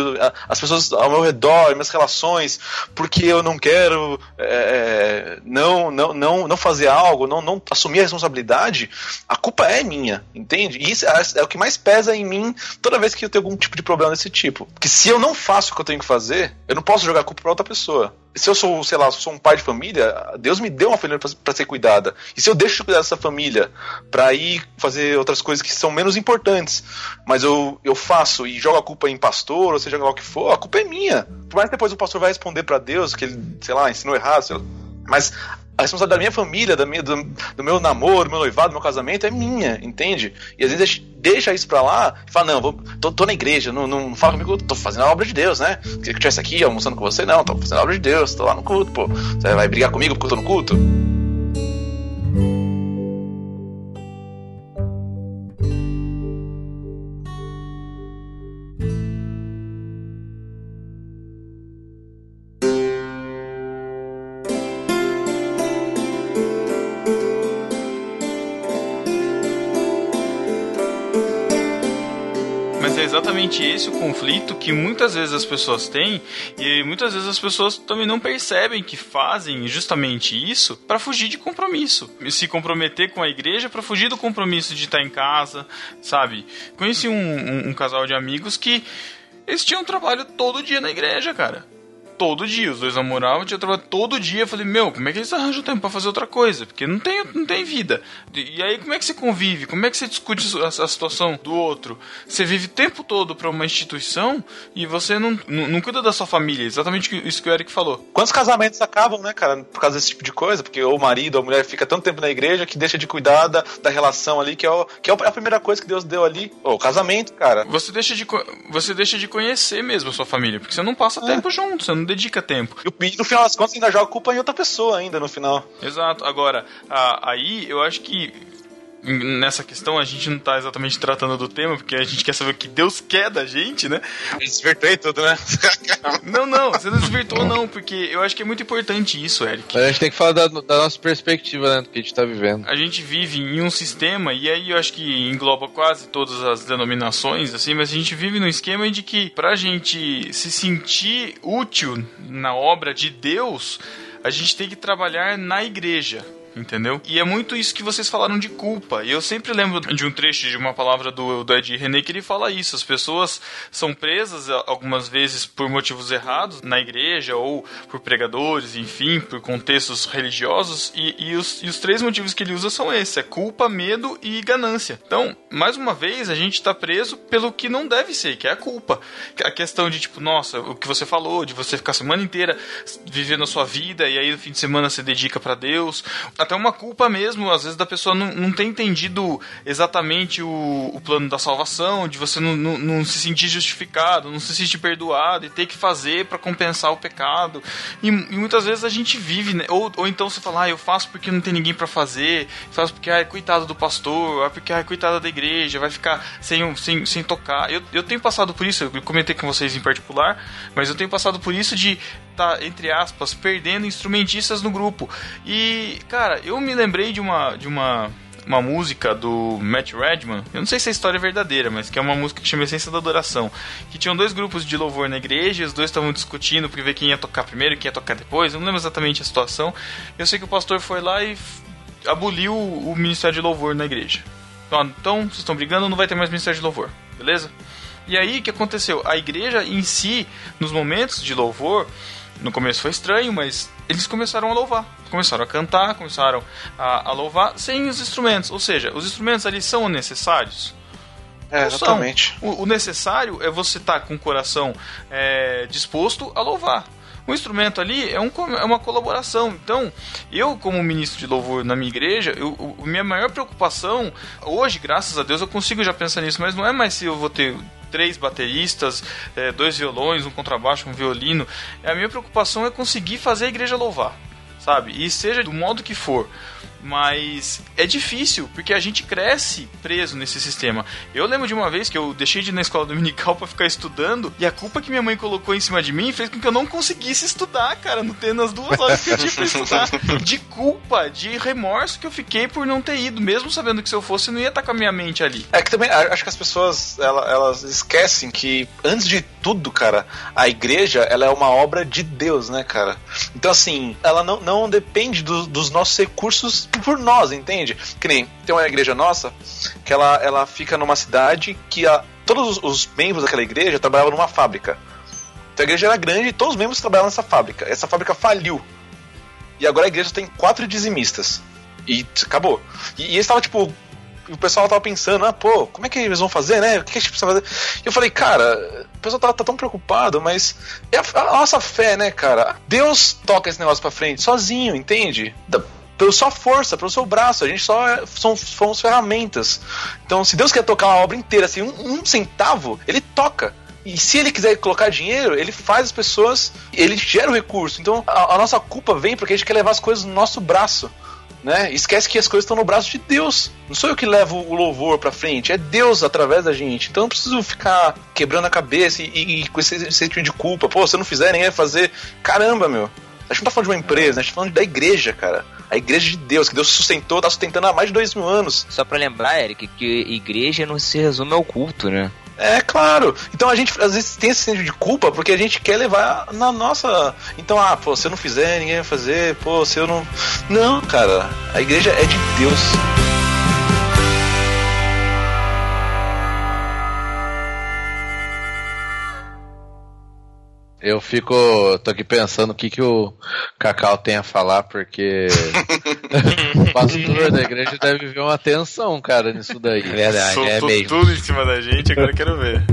Speaker 5: as pessoas ao meu redor, minhas relações, porque eu não quero é, não, não, não, não fazer algo, não, não assumir a responsabilidade, a culpa é minha, entende? E isso é, é o que mais pesa em mim toda vez que eu tenho algum tipo de problema desse tipo. Porque se eu não faço o que eu tenho que fazer, eu não posso jogar a culpa pra outra pessoa. Se eu sou, sei lá, sou um pai de família, Deus me deu uma família pra ser cuidada. E se eu deixo de cuidar dessa família pra ir fazer outras coisas que são menos importantes, mas eu, eu faço e jogo a culpa em pastor, ou seja lá o que for, a culpa é minha. Por mais que depois o pastor vai responder pra Deus que ele, sei lá, ensinou errado, sei lá, mas a responsabilidade da minha família, da minha, do, do meu namoro, do meu noivado, do meu casamento é minha, entende? E às vezes a gente deixa isso pra lá e fala, não, vou, tô, tô na igreja, não, não, fala comigo, tô fazendo a obra de Deus, né? Queria que eu estivesse aqui almoçando com você, não, tô fazendo a obra de Deus, tô lá no culto, pô. Você vai brigar comigo porque eu tô no culto?
Speaker 1: Exatamente esse o conflito que muitas vezes as pessoas têm e muitas vezes as pessoas também não percebem que fazem justamente isso para fugir de compromisso. Se comprometer com a igreja para fugir do compromisso de estar em casa, sabe? Conheci um, um- um casal de amigos que eles tinham trabalho todo dia na igreja, cara. Todo dia, os dois namoravam, tinha trabalho todo dia. Eu falei, meu, como é que eles arranjam tempo pra fazer outra coisa? Porque não tem, não tem vida. E aí, como é que você convive? Como é que você discute a, a situação do outro? Você vive o tempo todo pra uma instituição e você não, não, não cuida da sua família. Exatamente isso que o Eric falou.
Speaker 5: Quantos casamentos acabam, né, cara, por causa desse tipo de coisa? Porque o marido ou a mulher fica tanto tempo na igreja que deixa de cuidar da, da relação ali, que é, o, que é a primeira coisa que Deus deu ali. O casamento, cara.
Speaker 1: Você deixa, de, você deixa de conhecer mesmo a sua família, porque você não passa tempo junto, você não dedica tempo.
Speaker 5: E o- e no final das contas ainda joga culpa em outra pessoa ainda no final.
Speaker 1: Exato. Agora, a- aí eu acho que nessa questão a gente não tá exatamente tratando do tema, porque a gente quer saber o que Deus quer da gente, né?
Speaker 5: Desvirtuei tudo, né? [laughs]
Speaker 1: Não, não, você não desvirtuou não, porque eu acho que é muito importante isso, Eric.
Speaker 3: Mas a gente tem que falar da, da nossa perspectiva, né, do que a gente tá vivendo.
Speaker 1: A gente vive em um sistema, e aí eu acho que engloba quase todas as denominações, assim, mas a gente vive num esquema de que pra gente se sentir útil na obra de Deus, a gente tem que trabalhar na igreja. Entendeu? E é muito isso que vocês falaram de culpa. E eu sempre lembro de um trecho de uma palavra do, do Ed René que ele fala isso. As pessoas são presas a- algumas vezes por motivos errados na igreja ou por pregadores, enfim, por contextos religiosos. E, e os, e os três motivos que ele usa são esses: é culpa, medo e ganância. Então, mais uma vez, a gente está preso pelo que não deve ser, que é a culpa. A questão de tipo, nossa, o que você falou, de você ficar a semana inteira vivendo a sua vida e aí no fim de semana você dedica para Deus. Até uma culpa mesmo, às vezes, da pessoa não, não ter entendido exatamente o, o plano da salvação, de você não, não, não se sentir justificado, não se sentir perdoado e ter que fazer para compensar o pecado. E, e muitas vezes a gente vive, né? Ou, ou então você fala, ah, eu faço porque não tem ninguém para fazer, faço porque, ah, coitado do pastor, ah, porque, ah, coitado da igreja, vai ficar sem, sem, sem tocar. Eu, eu tenho passado por isso, eu comentei com vocês em particular, mas eu tenho passado por isso de tá, entre aspas, perdendo instrumentistas no grupo. E, cara, eu me lembrei de uma de uma uma música do Matt Redman, eu não sei se a história é verdadeira, mas que é uma música que chama Essência da Adoração, que tinham dois grupos de louvor na igreja, os dois estavam discutindo para ver quem ia tocar primeiro e quem ia tocar depois, eu não lembro exatamente a situação. Eu sei que o pastor foi lá e aboliu o ministério de louvor na igreja. Ó, Então, vocês estão brigando, não vai ter mais ministério de louvor, beleza? E aí, o que aconteceu? A igreja em si, nos momentos de louvor, No começo foi estranho, mas eles começaram a louvar. Começaram a cantar, começaram a, a louvar sem os instrumentos. Ou seja, os instrumentos ali são necessários?
Speaker 5: É, exatamente.
Speaker 1: O, o necessário é você estar com o coração é, disposto a louvar. O instrumento ali é, um é uma colaboração. Então, eu, como ministro de louvor na minha igreja, eu, o- minha maior preocupação, hoje, graças a Deus, eu consigo já pensar nisso, mas não é mais se eu vou ter três bateristas, é, dois violões, um contrabaixo, um violino. A minha preocupação é conseguir fazer a igreja louvar, sabe? E seja do modo que for. Mas é difícil, porque a gente cresce preso nesse sistema. Eu lembro de uma vez que eu deixei de ir na escola dominical [laughs] pra ficar estudando, e a culpa que minha mãe colocou em cima de mim fez com que eu não conseguisse estudar, cara, no ter nas duas horas que eu tinha pra estudar. [laughs] De culpa, de remorso que eu fiquei por não ter ido, mesmo sabendo que se eu fosse, não ia estar com a minha mente ali.
Speaker 5: É que também acho que as pessoas ela- elas esquecem que antes de tudo, cara, a igreja ela é uma obra de Deus, né, cara? Então assim, ela não, não depende do- dos nossos recursos por nós, entende? Que nem tem uma igreja nossa que ela, ela fica numa cidade que a, todos os, os membros daquela igreja trabalhavam numa fábrica. Então a igreja era grande e todos os membros trabalhavam nessa fábrica. Essa fábrica faliu. E agora a igreja tem quatro dizimistas. E acabou. E, e eles estavam, tipo, o pessoal tava pensando, ah, pô, como é que eles vão fazer, né? O que a gente precisa fazer? E eu falei, cara, o pessoal tá, tá tão preocupado, mas é a, a nossa fé, né, cara? Deus toca esse negócio pra frente sozinho, entende? Pela sua força, pelo seu braço, a gente só é, são, somos ferramentas. Então, se Deus quer tocar uma obra inteira, assim, um, um centavo, ele toca. E se ele quiser colocar dinheiro, ele faz as pessoas, ele gera o recurso. Então, a, a nossa culpa vem porque a gente quer levar as coisas no nosso braço né? Esquece que as coisas estão no braço de Deus. Não sou eu que levo o louvor pra frente, é Deus através da gente. Então não preciso ficar quebrando a cabeça e, e- e com esse sentimento de culpa. Pô, se eu não fizer, ninguém vai fazer. Caramba, meu. A gente não tá falando de uma empresa, a gente tá falando da igreja, cara. A igreja de Deus, que Deus sustentou, tá sustentando há mais de dois mil anos.
Speaker 2: Só pra lembrar, Eric, que igreja não se resume ao culto, né?
Speaker 5: É, claro. Então a gente às vezes tem esse sentimento de culpa porque a gente quer levar na nossa. Então, ah, pô, se eu não fizer, ninguém vai fazer, pô, se eu não. Não, cara. A igreja é de Deus.
Speaker 3: Eu fico. tô aqui pensando o que, que o Cacau tem a falar, porque [laughs] o pastor da igreja deve ver uma atenção, cara, nisso daí.
Speaker 2: É verdade, é
Speaker 1: Soltou
Speaker 2: mesmo.
Speaker 1: tudo em cima da gente, agora eu quero ver.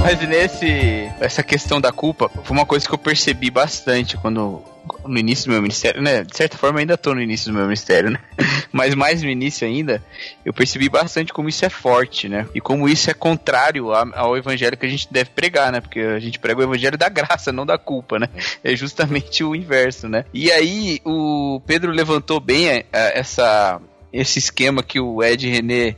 Speaker 6: Mas nesse. Essa questão da culpa foi uma coisa que eu percebi bastante quando. No início do meu ministério, né? De certa forma, ainda tô no início do meu ministério, né? [laughs] Mas mais no início ainda, eu percebi bastante como isso é forte, né? E como isso é contrário ao evangelho que a gente deve pregar, né? Porque a gente prega o evangelho da graça, não da culpa, né? É justamente o inverso, né? E aí, o Pedro levantou bem eh, essa. Esse esquema que o Ed René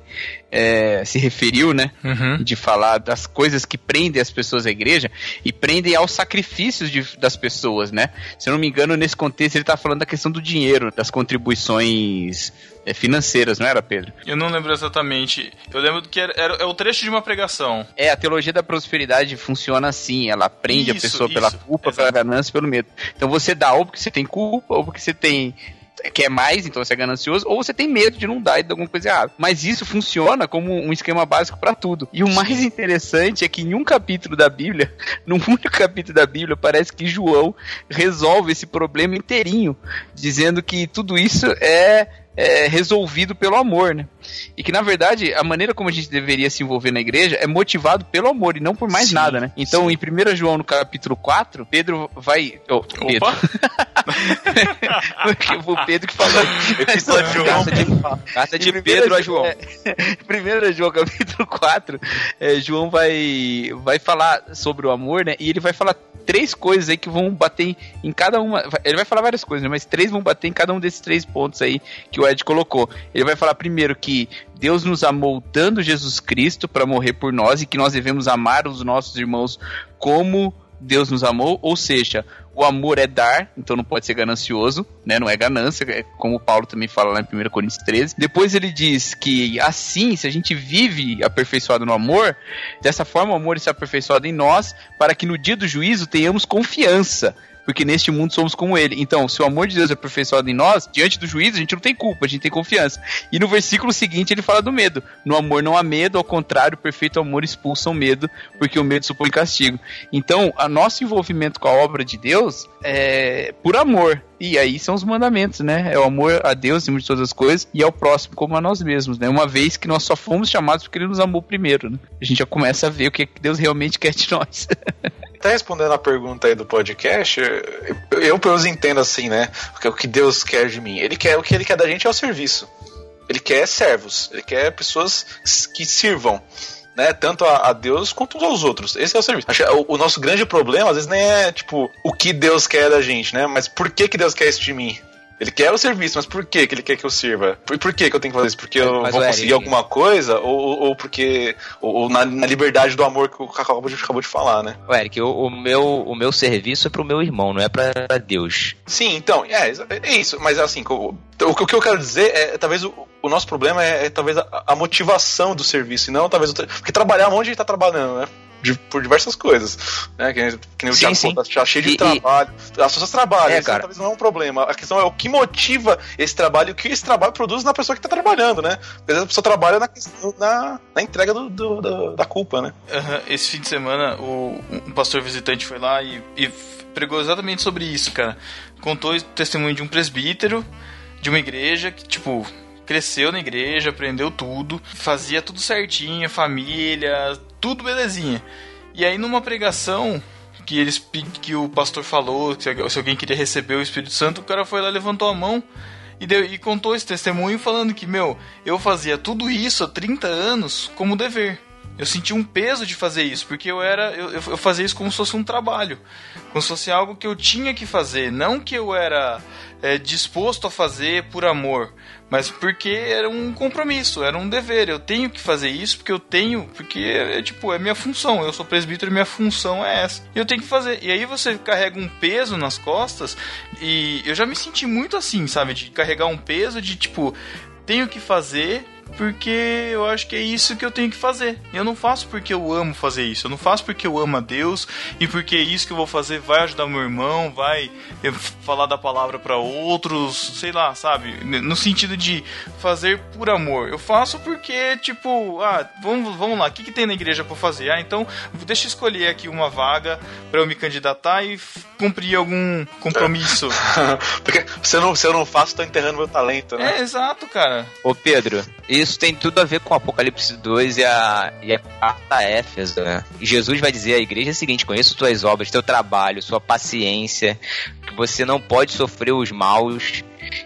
Speaker 6: eh, se referiu, né?
Speaker 1: Uhum.
Speaker 6: de falar das coisas que prendem as pessoas à igreja e prendem aos sacrifícios de- das pessoas, né? Se eu não me engano, nesse contexto ele tá falando da questão do dinheiro, das contribuições eh, financeiras, não era, Pedro?
Speaker 1: Eu não lembro exatamente. Eu lembro que era, era- é o trecho de uma pregação.
Speaker 6: É, a teologia da prosperidade funciona assim, ela prende a
Speaker 1: Isso,
Speaker 6: pessoa pela
Speaker 1: isso,
Speaker 6: culpa, pela ganância, pelo medo. Então você dá ou porque você tem culpa, ou porque você tem quer mais, então você é ganancioso, ou você tem medo de não dar e de alguma coisa errada. Mas isso funciona como um esquema básico pra tudo. E o mais interessante é que em um capítulo da Bíblia, [laughs] num único capítulo da Bíblia, parece que João resolve esse problema inteirinho, dizendo que tudo isso é é, resolvido pelo amor, né? E que na verdade a maneira como a gente deveria se envolver na igreja é motivado pelo amor e não por mais
Speaker 1: Sim,
Speaker 6: nada, né? Então em 1 João no capítulo 4, Pedro vai. Oh, Pedro. [laughs] O Pedro que falou.
Speaker 1: Episódio
Speaker 6: Carta de,
Speaker 2: Carta de Pedro a
Speaker 6: Jo-
Speaker 2: João.
Speaker 6: é, [laughs] 1 João, capítulo 4, é, João vai, vai falar sobre o amor, né? E ele vai falar três coisas aí que vão bater em, em cada uma. Ele vai falar várias coisas, né? Mas três vão bater em cada um desses três pontos aí que o Ed colocou. Ele vai falar primeiro que Deus nos amou dando Jesus Cristo para morrer por nós e que nós devemos amar os nossos irmãos como Deus nos amou, ou seja, o amor é dar, então não pode ser ganancioso, né? Não é ganância, é como Paulo também fala lá em 1 Coríntios 13. Depois ele diz que assim, se a gente vive aperfeiçoado no amor, dessa forma o amor está aperfeiçoado em nós, para que no dia do juízo tenhamos confiança. Porque neste mundo somos como ele. Então, se o amor de Deus é aperfeiçoado em nós, diante do juízo, a gente não tem culpa, a gente tem confiança. E no versículo seguinte ele fala do medo. No amor não há medo, ao contrário, o perfeito amor expulsa o medo, porque o medo supõe castigo. Então, o nosso envolvimento com a obra de Deus é por amor. E aí são os mandamentos, né? É o amor a Deus acima de todas as coisas e ao próximo como a nós mesmos, né? Uma vez que nós só fomos chamados porque ele nos amou primeiro, né? A gente já começa a ver o que Deus realmente quer de nós.
Speaker 5: Até [laughs] respondendo a pergunta aí do podcast, eu, eu pelo menos entendo assim, né? Porque o que Deus quer de mim? Ele quer o que ele quer da gente é o serviço. Ele quer servos, ele quer pessoas que sirvam. Né, tanto a, a Deus quanto aos outros. Esse é o serviço. Acho o, o nosso grande problema, às vezes, nem é tipo o que Deus quer da gente, né? Mas por que, que Deus quer isso de mim? Ele quer o serviço, mas por que, que ele quer que eu sirva? Por, por que, que eu tenho que fazer isso? Porque eu
Speaker 2: Mas,
Speaker 5: vou conseguir
Speaker 2: Eric-
Speaker 5: alguma coisa? Ou, ou- porque. Ou, ou na, na liberdade do amor que o Cacau acabou de, falar, né?
Speaker 2: Ô, Eric, o, o meu, o meu serviço é pro meu irmão, não é pra Deus.
Speaker 5: Sim, então, é, é isso, mas assim, o, o que eu quero dizer é, talvez o, o nosso problema é, é talvez a, a motivação do serviço, e não talvez porque trabalhar onde a gente tá trabalhando, né? De- por diversas coisas, né? Que, nem- que nem o
Speaker 2: Sim,
Speaker 5: Thiago falou, tá cheio de
Speaker 2: E- e-
Speaker 5: trabalho. As pessoas trabalham,
Speaker 2: É,
Speaker 5: isso
Speaker 2: cara.
Speaker 5: talvez não é um problema. A questão é o que motiva esse trabalho e o que esse trabalho produz na pessoa que tá trabalhando, né? Às vezes a pessoa trabalha na, questão- na, na entrega do, do- do- da culpa, né?
Speaker 1: Aham, Esse fim de semana, o, um pastor visitante foi lá e, e pregou exatamente sobre isso, cara. Contou o testemunho de um presbítero, de uma igreja que, tipo, cresceu na igreja, aprendeu tudo, fazia tudo certinho, família, tudo belezinha. E aí, numa pregação que eles que o pastor falou, se alguém queria receber o Espírito Santo, o cara foi lá, levantou a mão e, deu, e contou esse testemunho falando que, meu, eu fazia tudo isso há 30 anos como dever. Eu senti um peso de fazer isso, porque eu era. Eu eu fazia isso como se fosse um trabalho. Como se fosse algo que eu tinha que fazer. Não que eu era é, disposto a fazer por amor. Mas porque era um compromisso, era um dever. Eu tenho que fazer isso porque eu tenho. Porque é tipo, é minha função. Eu sou presbítero e minha função é essa. E eu tenho que fazer. E aí você carrega um peso nas costas. E eu já me senti muito assim, sabe? De carregar um peso de tipo, tenho que fazer porque eu acho que é isso que eu tenho que fazer. Eu não faço porque eu amo fazer isso. Eu não faço porque eu amo a Deus e porque isso que eu vou fazer vai ajudar meu irmão, vai eh, falar da palavra para outros, sei lá, sabe? No sentido de fazer por amor. Eu faço porque, tipo, ah, vamos, vamos lá, o que, que tem na igreja pra fazer? Ah, então deixa eu escolher aqui uma vaga para eu me candidatar e cumprir algum compromisso. [laughs]
Speaker 5: porque se eu não, se eu não faço, tô enterrando meu talento, né?
Speaker 1: é, exato, cara.
Speaker 2: Ô Pedro, isso tem tudo a ver com Apocalipse 2 e a, e a carta Éfeso, né? Jesus vai dizer à igreja o seguinte: conheço tuas obras, teu trabalho, sua paciência, que você não pode sofrer os maus,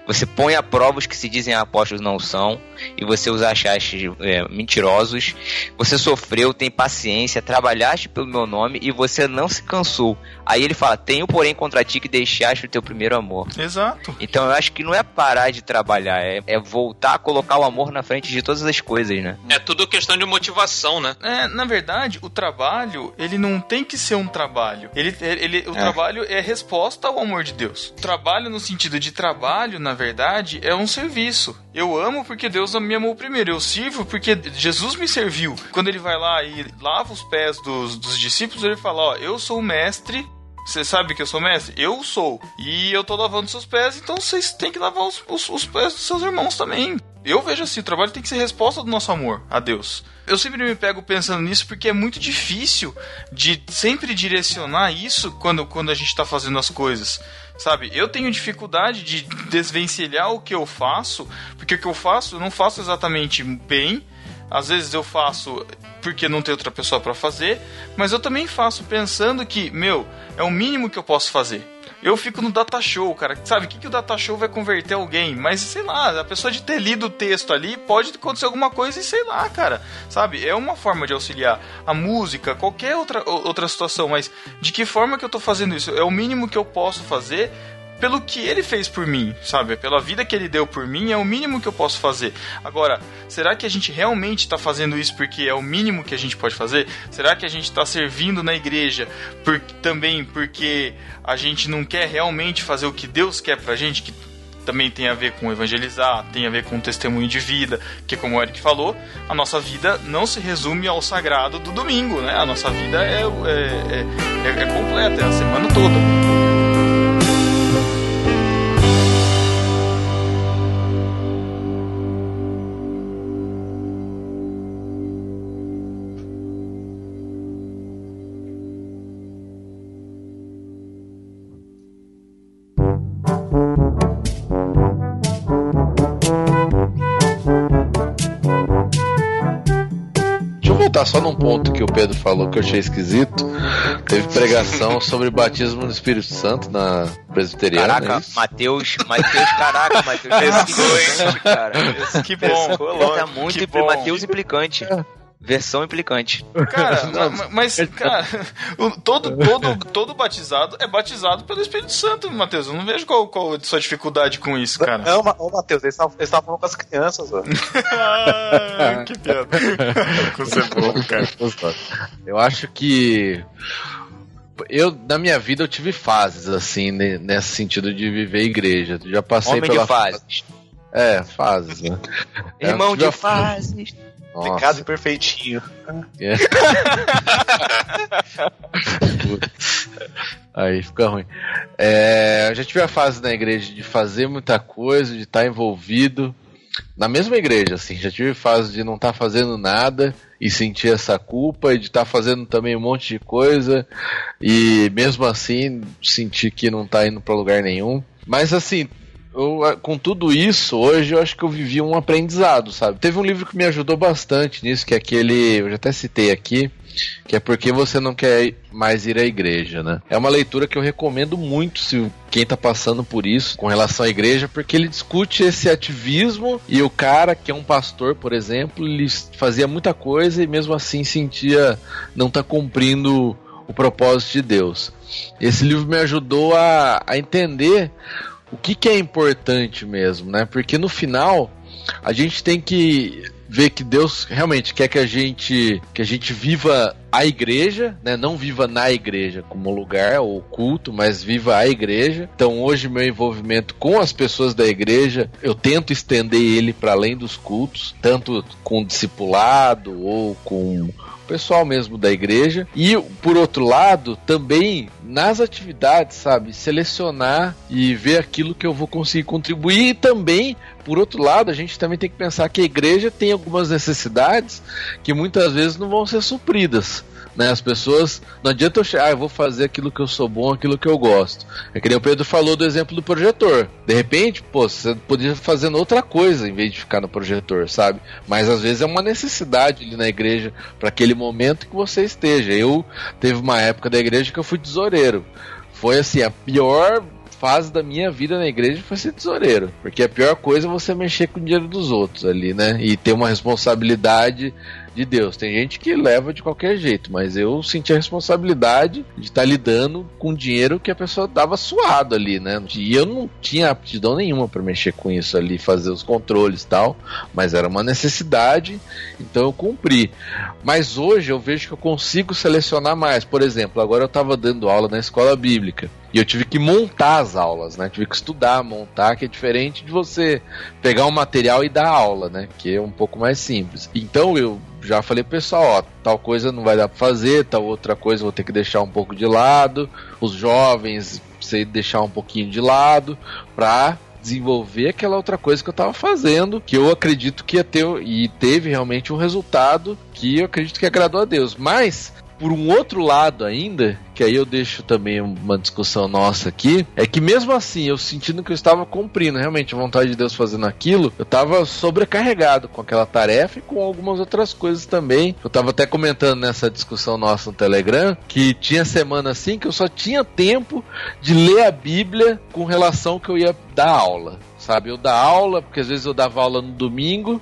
Speaker 2: você põe a prova os que se dizem apóstolos não são, e você os achaste é, mentirosos, você sofreu, tem paciência, trabalhaste pelo meu nome e você não se cansou. Aí ele fala: tenho porém contra ti que deixaste o teu primeiro amor.
Speaker 1: Exato.
Speaker 2: Então eu acho que não é parar de trabalhar, é, é voltar a colocar o amor na frente de todas as coisas, né?
Speaker 4: É tudo questão de motivação, né?
Speaker 1: É, na verdade, o trabalho, ele não tem que ser um trabalho. Ele, ele, o trabalho é resposta ao amor de Deus. O trabalho, no sentido de trabalho, na verdade, é um serviço. Eu amo porque Deus me amou primeiro. Eu sirvo porque Jesus me serviu. Quando ele vai lá e lava os pés dos, dos discípulos, ele fala: Ó, eu sou o mestre. Você sabe que eu sou mestre? Eu sou. E eu tô lavando seus pés, então vocês têm que lavar os, os, os pés dos seus irmãos também. Eu vejo assim, o trabalho tem que ser resposta do nosso amor a Deus. Eu sempre me pego pensando nisso porque é muito difícil de sempre direcionar isso quando, quando a gente tá fazendo as coisas. Sabe? Eu tenho dificuldade de desvencilhar o que eu faço, porque o que eu faço eu não faço exatamente bem. Às vezes eu faço porque não tem outra pessoa para fazer, mas eu também faço pensando que, meu, é o mínimo que eu posso fazer. Eu fico no data show, cara. Sabe, o que, que o data show vai converter alguém? Mas sei lá, a pessoa de ter lido o texto ali pode acontecer alguma coisa e sei lá, cara. Sabe, é uma forma de auxiliar. A música, qualquer outra, outra situação, mas de que forma que eu tô fazendo isso? É o mínimo que eu posso fazer pelo que ele fez por mim, sabe? Pela vida que ele deu por mim, é o mínimo que eu posso fazer. Agora, será que a gente realmente está fazendo isso porque é o mínimo que a gente pode fazer? Será que a gente está servindo na igreja por, também porque a gente não quer realmente fazer o que Deus quer pra gente? Que também tem a ver com evangelizar, tem a ver com testemunho de vida, que como o Eric falou, a nossa vida não se resume ao sagrado do domingo, né? A nossa vida é, é, é, é- é completa, é a semana toda.
Speaker 3: Voltar só num ponto que o Pedro falou que eu achei esquisito. Teve pregação sobre batismo no Espírito Santo na presbiteriana. é
Speaker 2: Caraca,
Speaker 3: isso?
Speaker 2: Matheus, Matheus, caraca.
Speaker 5: Pescou, hein?
Speaker 2: implicante, cara.
Speaker 1: Que bom.
Speaker 2: Tá muito
Speaker 1: que bom.
Speaker 2: Matheus implicante. Versão implicante.
Speaker 1: Cara, [laughs] ma- mas, cara, [laughs] todo, todo, todo batizado é batizado pelo Espírito Santo, Matheus. Eu não vejo qual, qual a sua dificuldade com isso, cara.
Speaker 5: Não, Ma- ô Matheus, eles estavam falando com as crianças, ó. [laughs]
Speaker 1: Ah, que piada. Você é bom, cara.
Speaker 3: Eu acho que eu na minha vida eu tive fases assim ne- nesse sentido de viver igreja. Já passei
Speaker 2: Homem
Speaker 3: pela
Speaker 2: de fases.
Speaker 3: É, fases, né? É,
Speaker 2: Irmão de fases.
Speaker 3: Nossa,
Speaker 5: Pecado perfeitinho.
Speaker 3: é. [laughs] Aí fica ruim. É, eu já tive a fase na igreja de fazer muita coisa, de estar envolvido. Na mesma igreja, assim, já tive fase de não estar fazendo nada e sentir essa culpa, e de estar fazendo também um monte de coisa, e mesmo assim sentir que não tá indo para lugar nenhum. Mas assim, eu, com tudo isso, hoje eu acho que eu vivi um aprendizado, sabe? Teve um livro que me ajudou bastante nisso, que é aquele, eu já até citei aqui, que é porque você não quer mais ir à igreja, né? É uma leitura que eu recomendo muito se quem tá passando por isso com relação à igreja, porque ele discute esse ativismo e o cara que é um pastor, por exemplo, ele fazia muita coisa e mesmo assim sentia não tá cumprindo o propósito de Deus. Esse livro me ajudou a, a entender o que, que é importante mesmo, né? Porque no final a gente tem que ver que Deus realmente quer que a gente que a gente viva a igreja, né? Não viva na igreja como lugar ou culto, mas viva a igreja. Então hoje meu envolvimento com as pessoas da igreja, eu tento estender ele para além dos cultos, tanto com discipulado ou com pessoal mesmo da igreja. E por outro lado, também nas atividades, sabe, selecionar e ver aquilo que eu vou conseguir contribuir e também por outro lado, a gente também tem que pensar que a igreja tem algumas necessidades que muitas vezes não vão ser supridas. Né? As pessoas. Não adianta eu chegar, ah, eu vou fazer aquilo que eu sou bom, aquilo que eu gosto. É que nem o Pedro falou do exemplo do projetor. De repente, pô, você podia fazer outra coisa em vez de ficar no projetor, sabe? Mas às vezes é uma necessidade ali na igreja para aquele momento que você esteja. Eu teve uma época da igreja que eu fui tesoureiro. Foi assim, a pior fase da minha vida na igreja foi ser tesoureiro. Porque a pior coisa é você mexer com o dinheiro dos outros ali, né? E ter uma responsabilidade de Deus. Tem gente que leva de qualquer jeito, mas eu senti a responsabilidade de estar lidando com dinheiro que a pessoa dava suado ali, né? E eu não tinha aptidão nenhuma para mexer com isso ali, fazer os controles e tal, mas era uma necessidade, então eu cumpri. Mas hoje eu vejo que eu consigo selecionar mais. Por exemplo, agora eu estava dando aula na escola bíblica. E eu tive que montar as aulas, né? Tive que estudar, montar, que é diferente de você pegar um material e dar aula, né? Que é um pouco mais simples. Então eu já falei pro pessoal, ó, tal coisa não vai dar pra fazer, tal outra coisa vou ter que deixar um pouco de lado. Os jovens, você deixar um pouquinho de lado pra desenvolver aquela outra coisa que eu tava fazendo, que eu acredito que ia ter e teve realmente um resultado que eu acredito que agradou a Deus. Mas por um outro lado ainda, que aí eu deixo também uma discussão nossa aqui, é que mesmo assim, eu sentindo que eu estava cumprindo realmente a vontade de Deus fazendo aquilo, eu estava sobrecarregado com aquela tarefa e com algumas outras coisas também. Eu estava até comentando nessa discussão nossa no Telegram que tinha semana assim que eu só tinha tempo de ler a Bíblia com relação que eu ia dar aula. Sabe, eu dar aula, porque às vezes eu dava aula no domingo,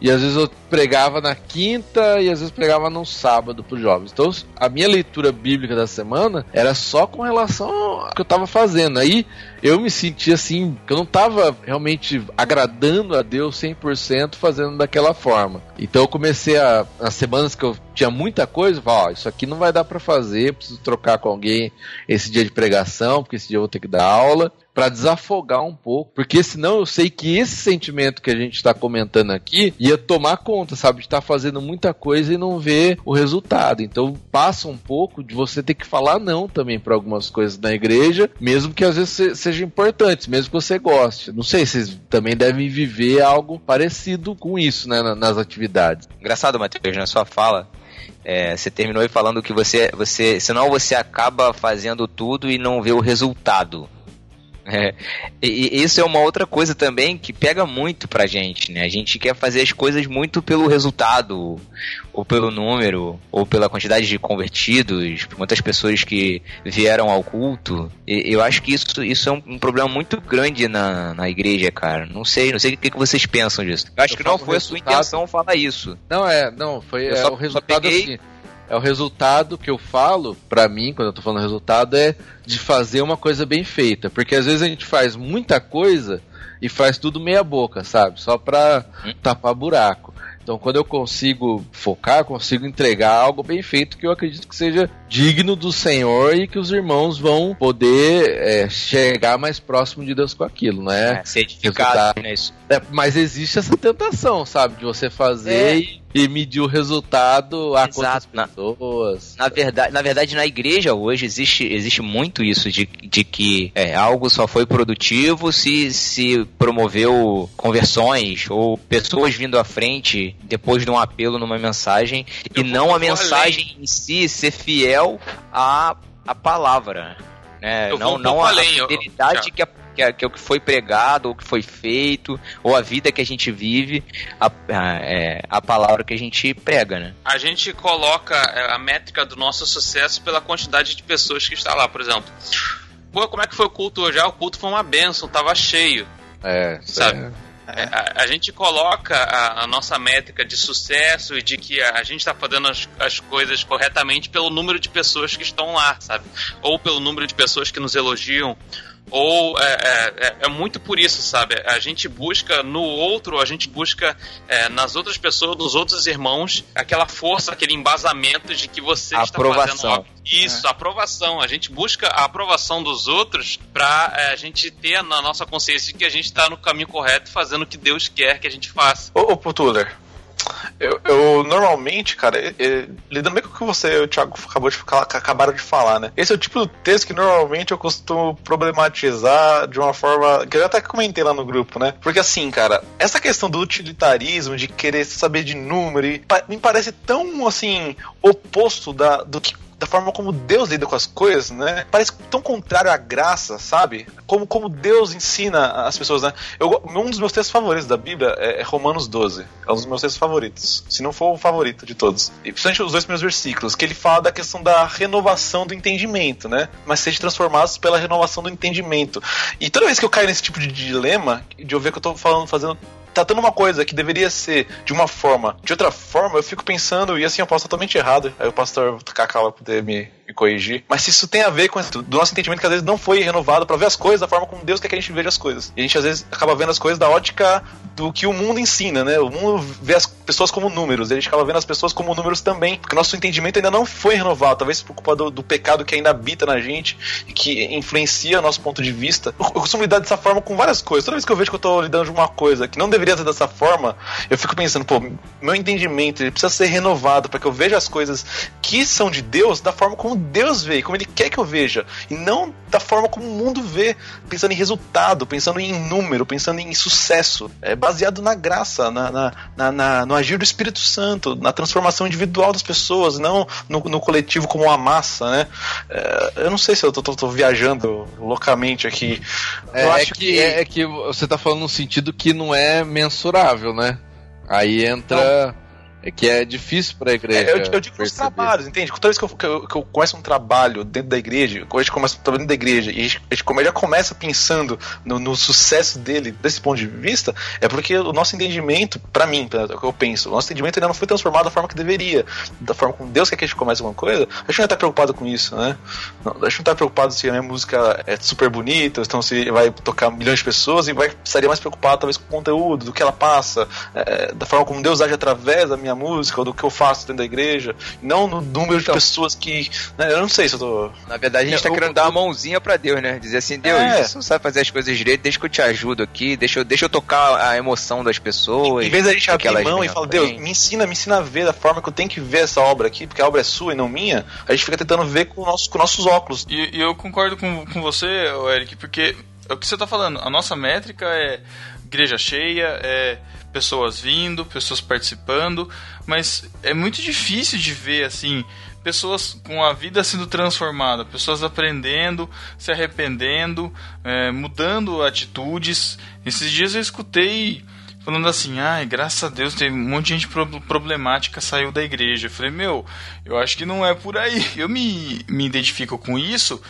Speaker 3: e às vezes eu pregava na quinta e às vezes pregava no sábado para os jovens. Então a minha leitura bíblica da semana era só com relação ao que eu estava fazendo. Aí eu me senti assim, que eu não estava realmente agradando a Deus 100% fazendo daquela forma. Então eu comecei a, nas semanas que eu tinha muita coisa, ó, isso aqui não vai dar para fazer, preciso trocar com alguém esse dia de pregação, porque esse dia eu vou ter que dar aula para desafogar um pouco, porque senão eu sei que esse sentimento que a gente está comentando aqui ia tomar conta, sabe, de estar tá fazendo muita coisa e não ver o resultado. Então passa um pouco de você ter que falar não também para algumas coisas na igreja, mesmo que às vezes se, sejam importantes, mesmo que você goste. Não sei, vocês também devem viver algo parecido com isso, né, nas atividades.
Speaker 2: Engraçado, Matheus, na sua fala, é, você terminou falando que você, você, senão você acaba fazendo tudo e não vê o resultado. É, e, e isso é uma outra coisa também que pega muito pra gente, né? A gente quer fazer as coisas muito pelo resultado, ou pelo número, ou pela quantidade de convertidos, quantas pessoas que vieram ao culto. E, eu acho que isso, isso é um, um problema muito grande na, na igreja, cara. Não sei, não sei o que, que vocês pensam disso. Eu acho
Speaker 3: Eu
Speaker 2: que não foi a sua intenção falar isso.
Speaker 3: Não, é, não, foi
Speaker 2: Eu
Speaker 3: é,
Speaker 2: só-
Speaker 3: o
Speaker 2: só
Speaker 3: resultado
Speaker 2: peguei-
Speaker 3: assim. É o resultado que eu falo, pra mim, quando eu tô falando resultado, é de fazer uma coisa bem feita. Porque às vezes a gente faz muita coisa e faz tudo meia boca, sabe? Só pra
Speaker 2: Hum.
Speaker 3: tapar buraco. Então quando eu consigo focar, consigo entregar algo bem feito que eu acredito que seja digno do Senhor e que os irmãos vão poder é, chegar mais próximo de Deus com aquilo, não é?
Speaker 2: Ser edificado,
Speaker 3: resultado.
Speaker 2: né?
Speaker 3: É, mas existe essa tentação, sabe? De você fazer
Speaker 2: É.
Speaker 3: e, e medir o resultado a
Speaker 2: Exato, na-
Speaker 3: quantas pessoas.
Speaker 2: Na verdade, na verdade, na igreja hoje existe, existe muito isso de, de que é, algo só foi produtivo se, se promoveu conversões ou pessoas vindo à frente depois de um apelo numa mensagem
Speaker 4: Eu
Speaker 2: e não a mensagem em si ser fiel à, à palavra. Né?
Speaker 4: Eu
Speaker 2: não não a
Speaker 4: além, eu-
Speaker 2: fidelidade
Speaker 4: Thiago.
Speaker 2: que, a, que, a- que o que foi pregado, ou que foi feito, ou a vida que a gente vive, a, a, é, a palavra que a gente prega, né?
Speaker 4: A gente coloca é, a métrica do nosso sucesso pela quantidade de pessoas que está lá, por exemplo. Pô, como é que foi o culto hoje? Ah, o culto foi uma benção, tava cheio.
Speaker 3: É,
Speaker 4: Sabe?
Speaker 3: é-
Speaker 4: É, A, a gente coloca a, a nossa métrica de sucesso e de que a, a gente está fazendo as, as coisas corretamente pelo número de pessoas que estão lá, sabe? Ou pelo número de pessoas que nos elogiam. Ou é, é, é- é muito por isso, sabe? A gente busca no outro, a gente busca é, nas outras pessoas, nos outros irmãos, aquela força, aquele embasamento de que você está fazendo
Speaker 2: Aprovação.
Speaker 4: algo. Isso, aprovação. A gente busca a aprovação dos outros pra é, a gente ter na nossa consciência de que a gente tá no caminho correto, fazendo o que Deus quer que a gente faça.
Speaker 5: Ô, ô Putuler, eu, eu normalmente, cara, é- é, lidando bem com o que você e o Thiago acabou de, acabaram de falar, né? Esse é o tipo de texto que normalmente eu costumo problematizar de uma forma que eu até comentei lá no grupo, né? Porque assim, cara, essa questão do utilitarismo, de querer saber de número, me parece tão assim oposto da, do que da forma como Deus lida com as coisas, né? Parece tão contrário à graça, sabe? Como, como Deus ensina as pessoas, né? Eu, um dos meus textos favoritos da Bíblia é, é Romanos 12. É um dos meus textos favoritos. Se não for o favorito de todos. E principalmente os dois primeiros versículos, que ele fala da questão da renovação do entendimento, né? Mas sejam transformados pela renovação do entendimento. E toda vez que eu caio nesse tipo de dilema, de eu ver que eu tô falando, fazendo tratando uma coisa que deveria ser de uma forma, de outra forma, eu fico pensando, e assim eu posso totalmente errado, aí o pastor Cacau vai poder me, me corrigir. Mas se isso tem a ver com isso, do nosso entendimento que às vezes não foi renovado pra ver as coisas da forma como Deus quer que a gente veja as coisas. E a gente às vezes acaba vendo as coisas da ótica do que o mundo ensina, né? O mundo vê as pessoas como números, a gente acaba vendo as pessoas como números também, porque nosso entendimento ainda não foi renovado, talvez por culpa do, do pecado que ainda habita na gente e que influencia o nosso ponto de vista. Eu, eu costumo lidar dessa forma com várias coisas. Toda vez que eu vejo que eu tô lidando de uma coisa que não deveria ser dessa forma, eu fico pensando, pô, meu entendimento ele precisa ser renovado para que eu veja as coisas que são de Deus da forma como Deus vê, como Ele quer que eu veja, e não da forma como o mundo vê, pensando em resultado, pensando em número, pensando em sucesso, é baseado na graça, na, na, na- na- no agir do Espírito Santo, na transformação individual das pessoas, não no, no coletivo como uma massa, né? É, eu não sei se eu tô, tô- tô viajando loucamente aqui.
Speaker 3: É,
Speaker 5: eu
Speaker 3: é
Speaker 5: acho
Speaker 3: que, é, é que você tá falando num sentido que não é mensurável, né? Aí entra. É que é difícil pra igreja.
Speaker 5: É, eu, eu digo
Speaker 3: perceber.
Speaker 5: trabalhos, entende? Toda vez que eu, que, eu, que eu começo um trabalho dentro da igreja, quando a gente começa um trabalho dentro da igreja, e a gente, a gente já começa pensando no, no sucesso dele desse ponto de vista, é porque o nosso entendimento, pra mim, é o que eu penso, o nosso entendimento ainda não foi transformado da forma que deveria, da forma como Deus quer que a gente comece alguma coisa, a gente não tá preocupado com isso, né? Não, a gente não tá preocupado se a minha música é super bonita, então se vai tocar milhões de pessoas, e vai estaria mais preocupado talvez com o conteúdo, do que ela passa, é, da forma como Deus age através da minha música, ou do que eu faço dentro da igreja, não no número de
Speaker 2: Então.
Speaker 5: pessoas que. né, eu não sei se eu tô.
Speaker 2: Na verdade, a gente tá
Speaker 5: Eu-
Speaker 2: querendo dar uma mãozinha pra Deus, né? Dizer assim, Deus,
Speaker 5: É.
Speaker 2: você não sabe fazer as coisas direito, deixa que eu te ajudo aqui, deixa eu, deixa eu tocar a emoção das pessoas.
Speaker 5: Em vez da gente abrir mão e falar, Deus,
Speaker 2: frente."
Speaker 5: me ensina, me ensina a ver da forma que eu tenho que ver essa obra aqui, porque a obra é sua e não minha, a gente fica tentando ver com, nosso, com nossos óculos.
Speaker 1: E, e eu concordo com, com você, Eric, porque é o que você tá falando. A nossa métrica é igreja cheia, é pessoas vindo, pessoas participando, mas é muito difícil de ver, assim, pessoas com a vida sendo transformada, pessoas aprendendo, se arrependendo, é, mudando atitudes. Esses dias eu escutei falando assim, ai, graças a Deus, tem um monte de gente pro- problemática saiu da igreja. Eu falei, meu, eu acho que não é por aí. Eu me, me identifico com isso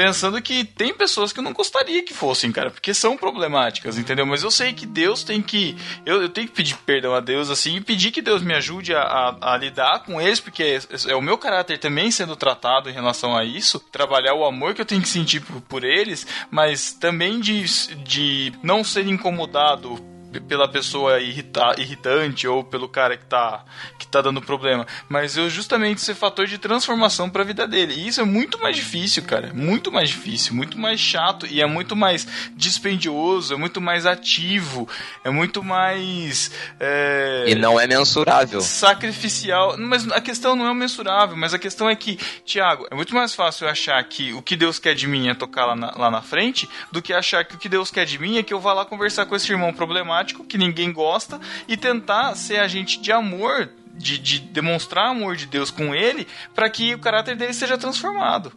Speaker 1: pensando que tem pessoas que eu não gostaria que fossem, cara, porque são problemáticas, entendeu? Mas eu sei que Deus tem que. Eu, eu tenho que pedir perdão a Deus, assim, e pedir que Deus me ajude a, a- a lidar com eles, porque é, é o meu caráter também sendo tratado em relação a isso, trabalhar o amor que eu tenho que sentir por, por eles, mas também de, de não ser incomodado pela pessoa irrita, irritante ou pelo cara que tá, que tá dando problema, mas eu justamente ser fator de transformação pra vida dele. E isso é muito mais difícil, cara. Muito mais difícil, muito mais chato e é muito mais dispendioso, é muito mais ativo, é muito mais. é,
Speaker 2: E não é mensurável.
Speaker 1: sacrificial. Mas a questão não é mensurável, mas a questão é que, Tiago, é muito mais fácil eu achar que o que Deus quer de mim é tocar lá na, lá na frente do que achar que o que Deus quer de mim é que eu vá lá conversar com esse irmão problemático que ninguém gosta e tentar ser agente de amor. De, de demonstrar amor de Deus com ele para que o caráter dele seja transformado.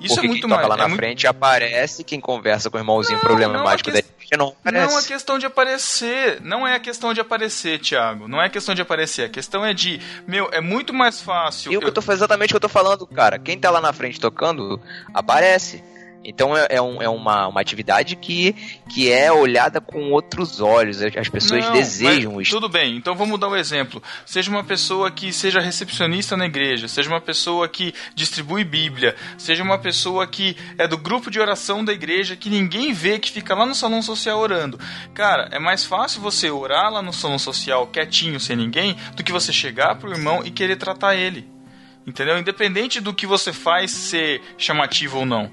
Speaker 1: Isso
Speaker 2: Porque
Speaker 1: é muito mais.
Speaker 2: lá
Speaker 1: é
Speaker 2: na
Speaker 1: muito-
Speaker 2: frente aparece, quem conversa com o irmãozinho
Speaker 1: Não,
Speaker 2: problemático
Speaker 1: não,
Speaker 2: da igreja não aparece.
Speaker 1: Não é questão de aparecer. Não é a questão de aparecer, Thiago. Não é questão de aparecer. A questão é de, meu, é muito mais fácil.
Speaker 2: E o que eu tô exatamente o que eu tô falando, cara. Quem tá lá na frente tocando, aparece. Então é, é um- é uma, uma atividade que, que é olhada com outros olhos. As pessoas
Speaker 1: Não,
Speaker 2: desejam isso.
Speaker 1: Tudo bem, então vamos dar um exemplo. Seja uma pessoa que seja recepcionista na igreja, seja uma pessoa que distribui Bíblia, seja uma pessoa que é do grupo de oração da igreja que ninguém vê, que fica lá no salão social orando. Cara, é mais fácil você orar lá no salão social quietinho, sem ninguém, do que você chegar pro irmão e querer tratar ele. Entendeu? Independente do que você faz ser chamativo ou não.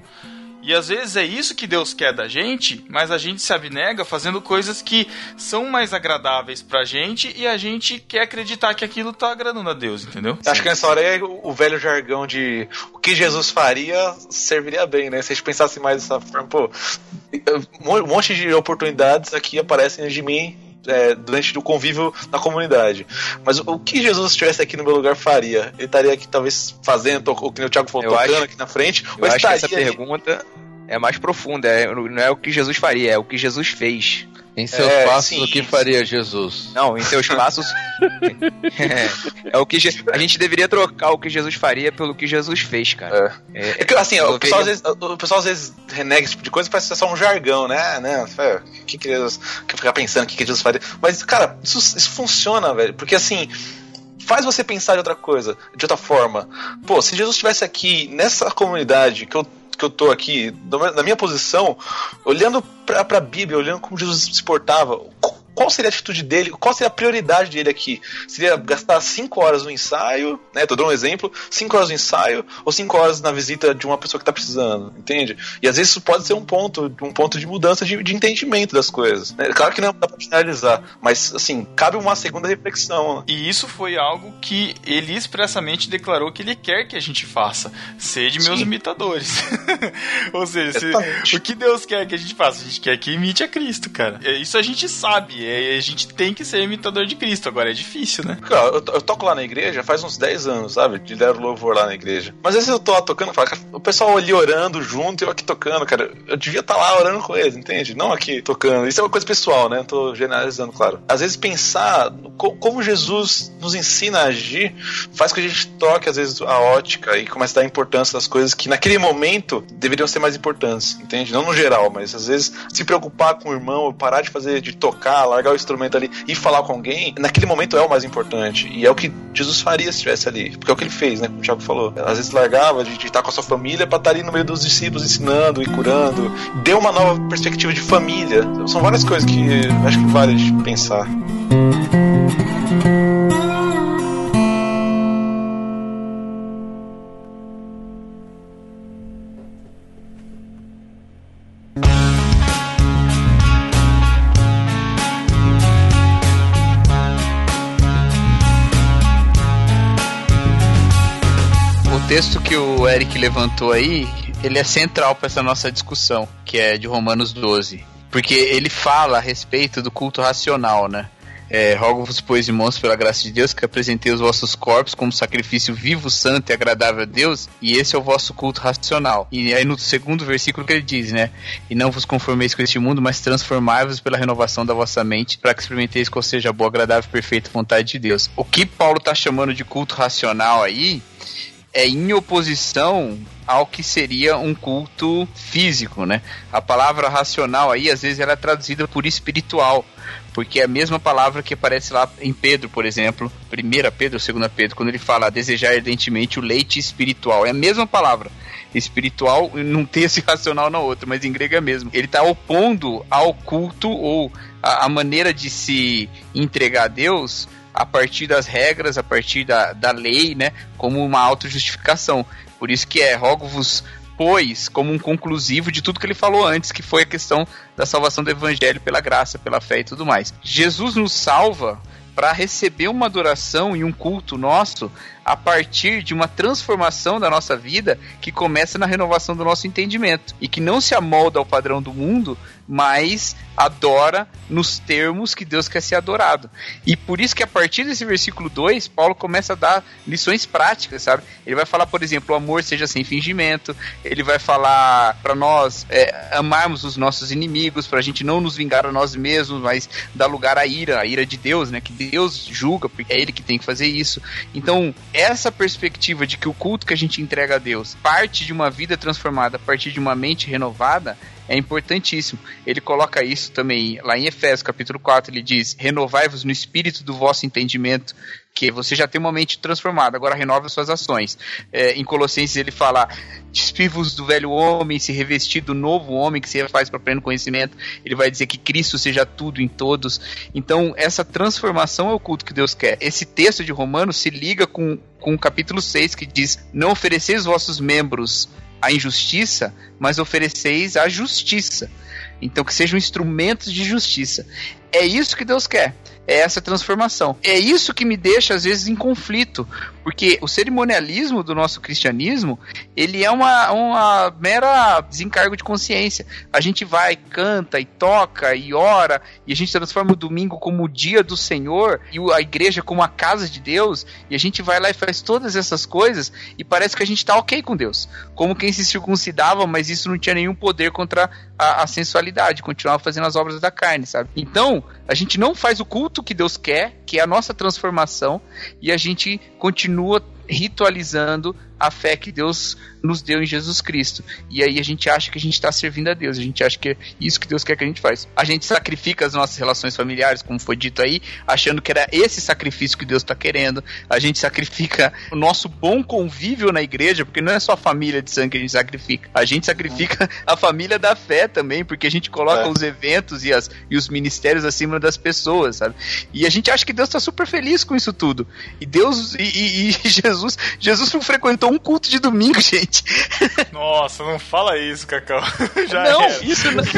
Speaker 1: E às vezes é isso que Deus quer da gente, mas a gente se abnega fazendo coisas que são mais agradáveis pra gente e a gente quer acreditar que aquilo tá agradando a Deus, entendeu?
Speaker 5: Acho que nessa hora é o velho jargão de o que Jesus faria serviria bem, né? Se a gente pensasse mais dessa forma, pô, um monte de oportunidades aqui aparecem de mim é, durante o convívio na comunidade. Mas o, que Jesus estivesse aqui no meu lugar faria? Ele estaria aqui talvez fazendo, o que o Thiago falou,
Speaker 2: Eu
Speaker 5: tocando
Speaker 2: acho-
Speaker 5: aqui na frente,
Speaker 2: Eu
Speaker 5: ou
Speaker 2: acho que essa pergunta é mais profunda. é- não é o que Jesus faria, é o que Jesus fez.
Speaker 3: Em seus
Speaker 5: É,
Speaker 3: passos,
Speaker 5: sim,
Speaker 3: o que faria Jesus?
Speaker 2: Não, em seus passos. é, [laughs] é o que Je- a gente deveria trocar o que Jesus faria pelo que Jesus fez, cara. É,
Speaker 5: É que, assim, o pessoal, vezes, o pessoal às vezes renega esse tipo de coisa, parece ser só um jargão, né? né? É, que que Jesus, que ficar pensando o que, que Jesus faria. Mas, cara, isso, isso funciona, velho. Porque assim. Faz você pensar de outra coisa, de outra forma. Pô, se Jesus estivesse aqui nessa comunidade que eu, que eu tô aqui, na minha posição, olhando pra, pra Bíblia, olhando como Jesus se portava, qual seria a atitude dele? Qual seria a prioridade dele aqui? Seria gastar 5 horas no ensaio, né? Tô dando um exemplo, 5 horas no ensaio ou 5 horas na visita de uma pessoa que tá precisando, entende? E às vezes isso pode ser um ponto, um ponto de mudança de, de entendimento das coisas. né? Claro que não dá pra generalizar, mas assim, cabe uma segunda reflexão. né?
Speaker 1: E isso foi algo que ele expressamente declarou que ele quer que a gente faça. Sede meus
Speaker 5: Sim.
Speaker 1: imitadores. [laughs] Ou seja, se- o que Deus quer que a gente faça? A gente quer que imite a Cristo, cara. É, Isso a gente sabe. É, a gente tem que ser imitador de Cristo. Agora é difícil, né?
Speaker 5: Eu, eu toco lá na igreja faz uns 10 anos, sabe? Lidero louvor lá na igreja. Mas às vezes eu tô lá tocando e falo, cara, o pessoal ali orando junto e eu aqui tocando, cara. Eu devia estar lá orando com eles, entende? Não aqui tocando. Isso é uma coisa pessoal, né? Tô generalizando, claro. Às vezes pensar co- como Jesus nos ensina a agir faz com que a gente toque, às vezes, a ótica e comece a dar importância das coisas que naquele momento deveriam ser mais importantes, entende? Não no geral, mas às vezes se preocupar com o irmão, parar de fazer, de tocar, largar o instrumento ali e falar com alguém, naquele momento é o mais importante. E é o que Jesus faria se estivesse ali. Porque é o que ele fez, né? Como o Thiago falou. Às vezes largava de, estar com a sua família pra estar ali no meio dos discípulos ensinando e curando. Deu uma nova perspectiva de família. São várias coisas que acho que vale de pensar.
Speaker 6: Texto que o Eric levantou aí, ele é central para essa nossa discussão, que é de Romanos 12. Porque ele fala a respeito do culto racional, né? É, Rogo-vos, pois, irmãos, pela graça de Deus, que apresentei os vossos corpos como sacrifício vivo, santo e agradável a Deus, e esse é o vosso culto racional. E aí no segundo versículo que ele diz, né? E não vos conformeis com este mundo, mas transformai-vos pela renovação da vossa mente, para que experimenteis qual seja a boa, agradável e perfeita vontade de Deus. O que Paulo tá chamando de culto racional aí é em oposição ao que seria um culto físico, né? A palavra racional aí, às vezes, ela é traduzida por espiritual, porque é a mesma palavra que aparece lá em Pedro, por exemplo, 1 Pedro, 2 Pedro, quando ele fala desejar ardentemente o leite espiritual, é a mesma palavra. Espiritual não tem esse racional na outra, mas em grego é mesmo. Ele está opondo ao culto ou a maneira de se entregar a Deus a partir das regras, a partir da, da lei, né, como uma autojustificação. Por isso que é rogo-vos pois como um conclusivo de tudo que ele falou antes, que foi a questão da salvação do evangelho pela graça, pela fé e tudo mais. Jesus nos salva para receber uma adoração e um culto nosso a partir de uma transformação da nossa vida que começa na renovação do nosso entendimento e que não se amolda ao padrão do mundo, mas adora nos termos que Deus quer ser adorado. E por isso que a partir desse versículo 2, Paulo começa a dar lições práticas, sabe? Ele vai falar, por exemplo, o amor seja sem fingimento, ele vai falar para nós é, amarmos os nossos inimigos, para a gente não nos vingar a nós mesmos, mas dar lugar à ira, a ira de Deus, né? Que Deus julga, porque é ele que tem que fazer isso. Então, essa perspectiva de que o culto que a gente entrega a Deus parte de uma vida transformada, a partir de uma mente renovada, é importantíssimo. Ele coloca isso também lá em Efésios, capítulo 4, ele diz: Renovai-vos no espírito do vosso entendimento, que você já tem uma mente transformada, agora renove as suas ações. É, em Colossenses ele fala: Despivos do velho homem, se revestir do novo homem que se faz para pleno conhecimento. Ele vai dizer que Cristo seja tudo em todos. Então, essa transformação é o culto que Deus quer. Esse texto de Romanos se liga com, com o capítulo 6 que diz: Não ofereceis os vossos membros a injustiça, mas ofereceis a justiça. Então que sejam instrumentos de justiça. É isso que Deus quer. É essa transformação. É isso que me deixa às vezes em conflito, porque o cerimonialismo do nosso cristianismo, ele é uma, uma mera desencargo de consciência. A gente vai, canta e toca e ora, e a gente transforma o domingo como o dia do Senhor e a igreja como a casa de Deus, e a gente vai lá e faz todas essas coisas e parece que a gente tá ok com Deus. Como quem se circuncidava, mas isso não tinha nenhum poder contra a, a sensualidade, continuava fazendo as obras da carne, sabe? Então, a gente não faz o culto que Deus quer, que é a nossa transformação, e a gente continua ritualizando a fé que Deus nos deu em Jesus Cristo. E aí a gente acha que a gente está servindo a Deus, a gente acha que é isso que Deus quer que a gente faz. A gente sacrifica as nossas relações familiares, como foi dito aí, achando que era esse sacrifício que Deus está querendo. A gente sacrifica o nosso bom convívio na igreja, porque não é só a família de sangue que a gente sacrifica. A gente sacrifica a família da fé também, porque a gente coloca
Speaker 5: É.
Speaker 6: os eventos e, as, e os ministérios acima das pessoas, sabe? E a gente acha que Deus está super feliz com isso tudo. E Deus e, e- e [laughs] Jesus, Jesus não frequentou um culto de domingo, [laughs] gente.
Speaker 1: Nossa, não fala isso, Cacau. [laughs] Já
Speaker 6: não,
Speaker 1: era.
Speaker 6: isso não. [laughs]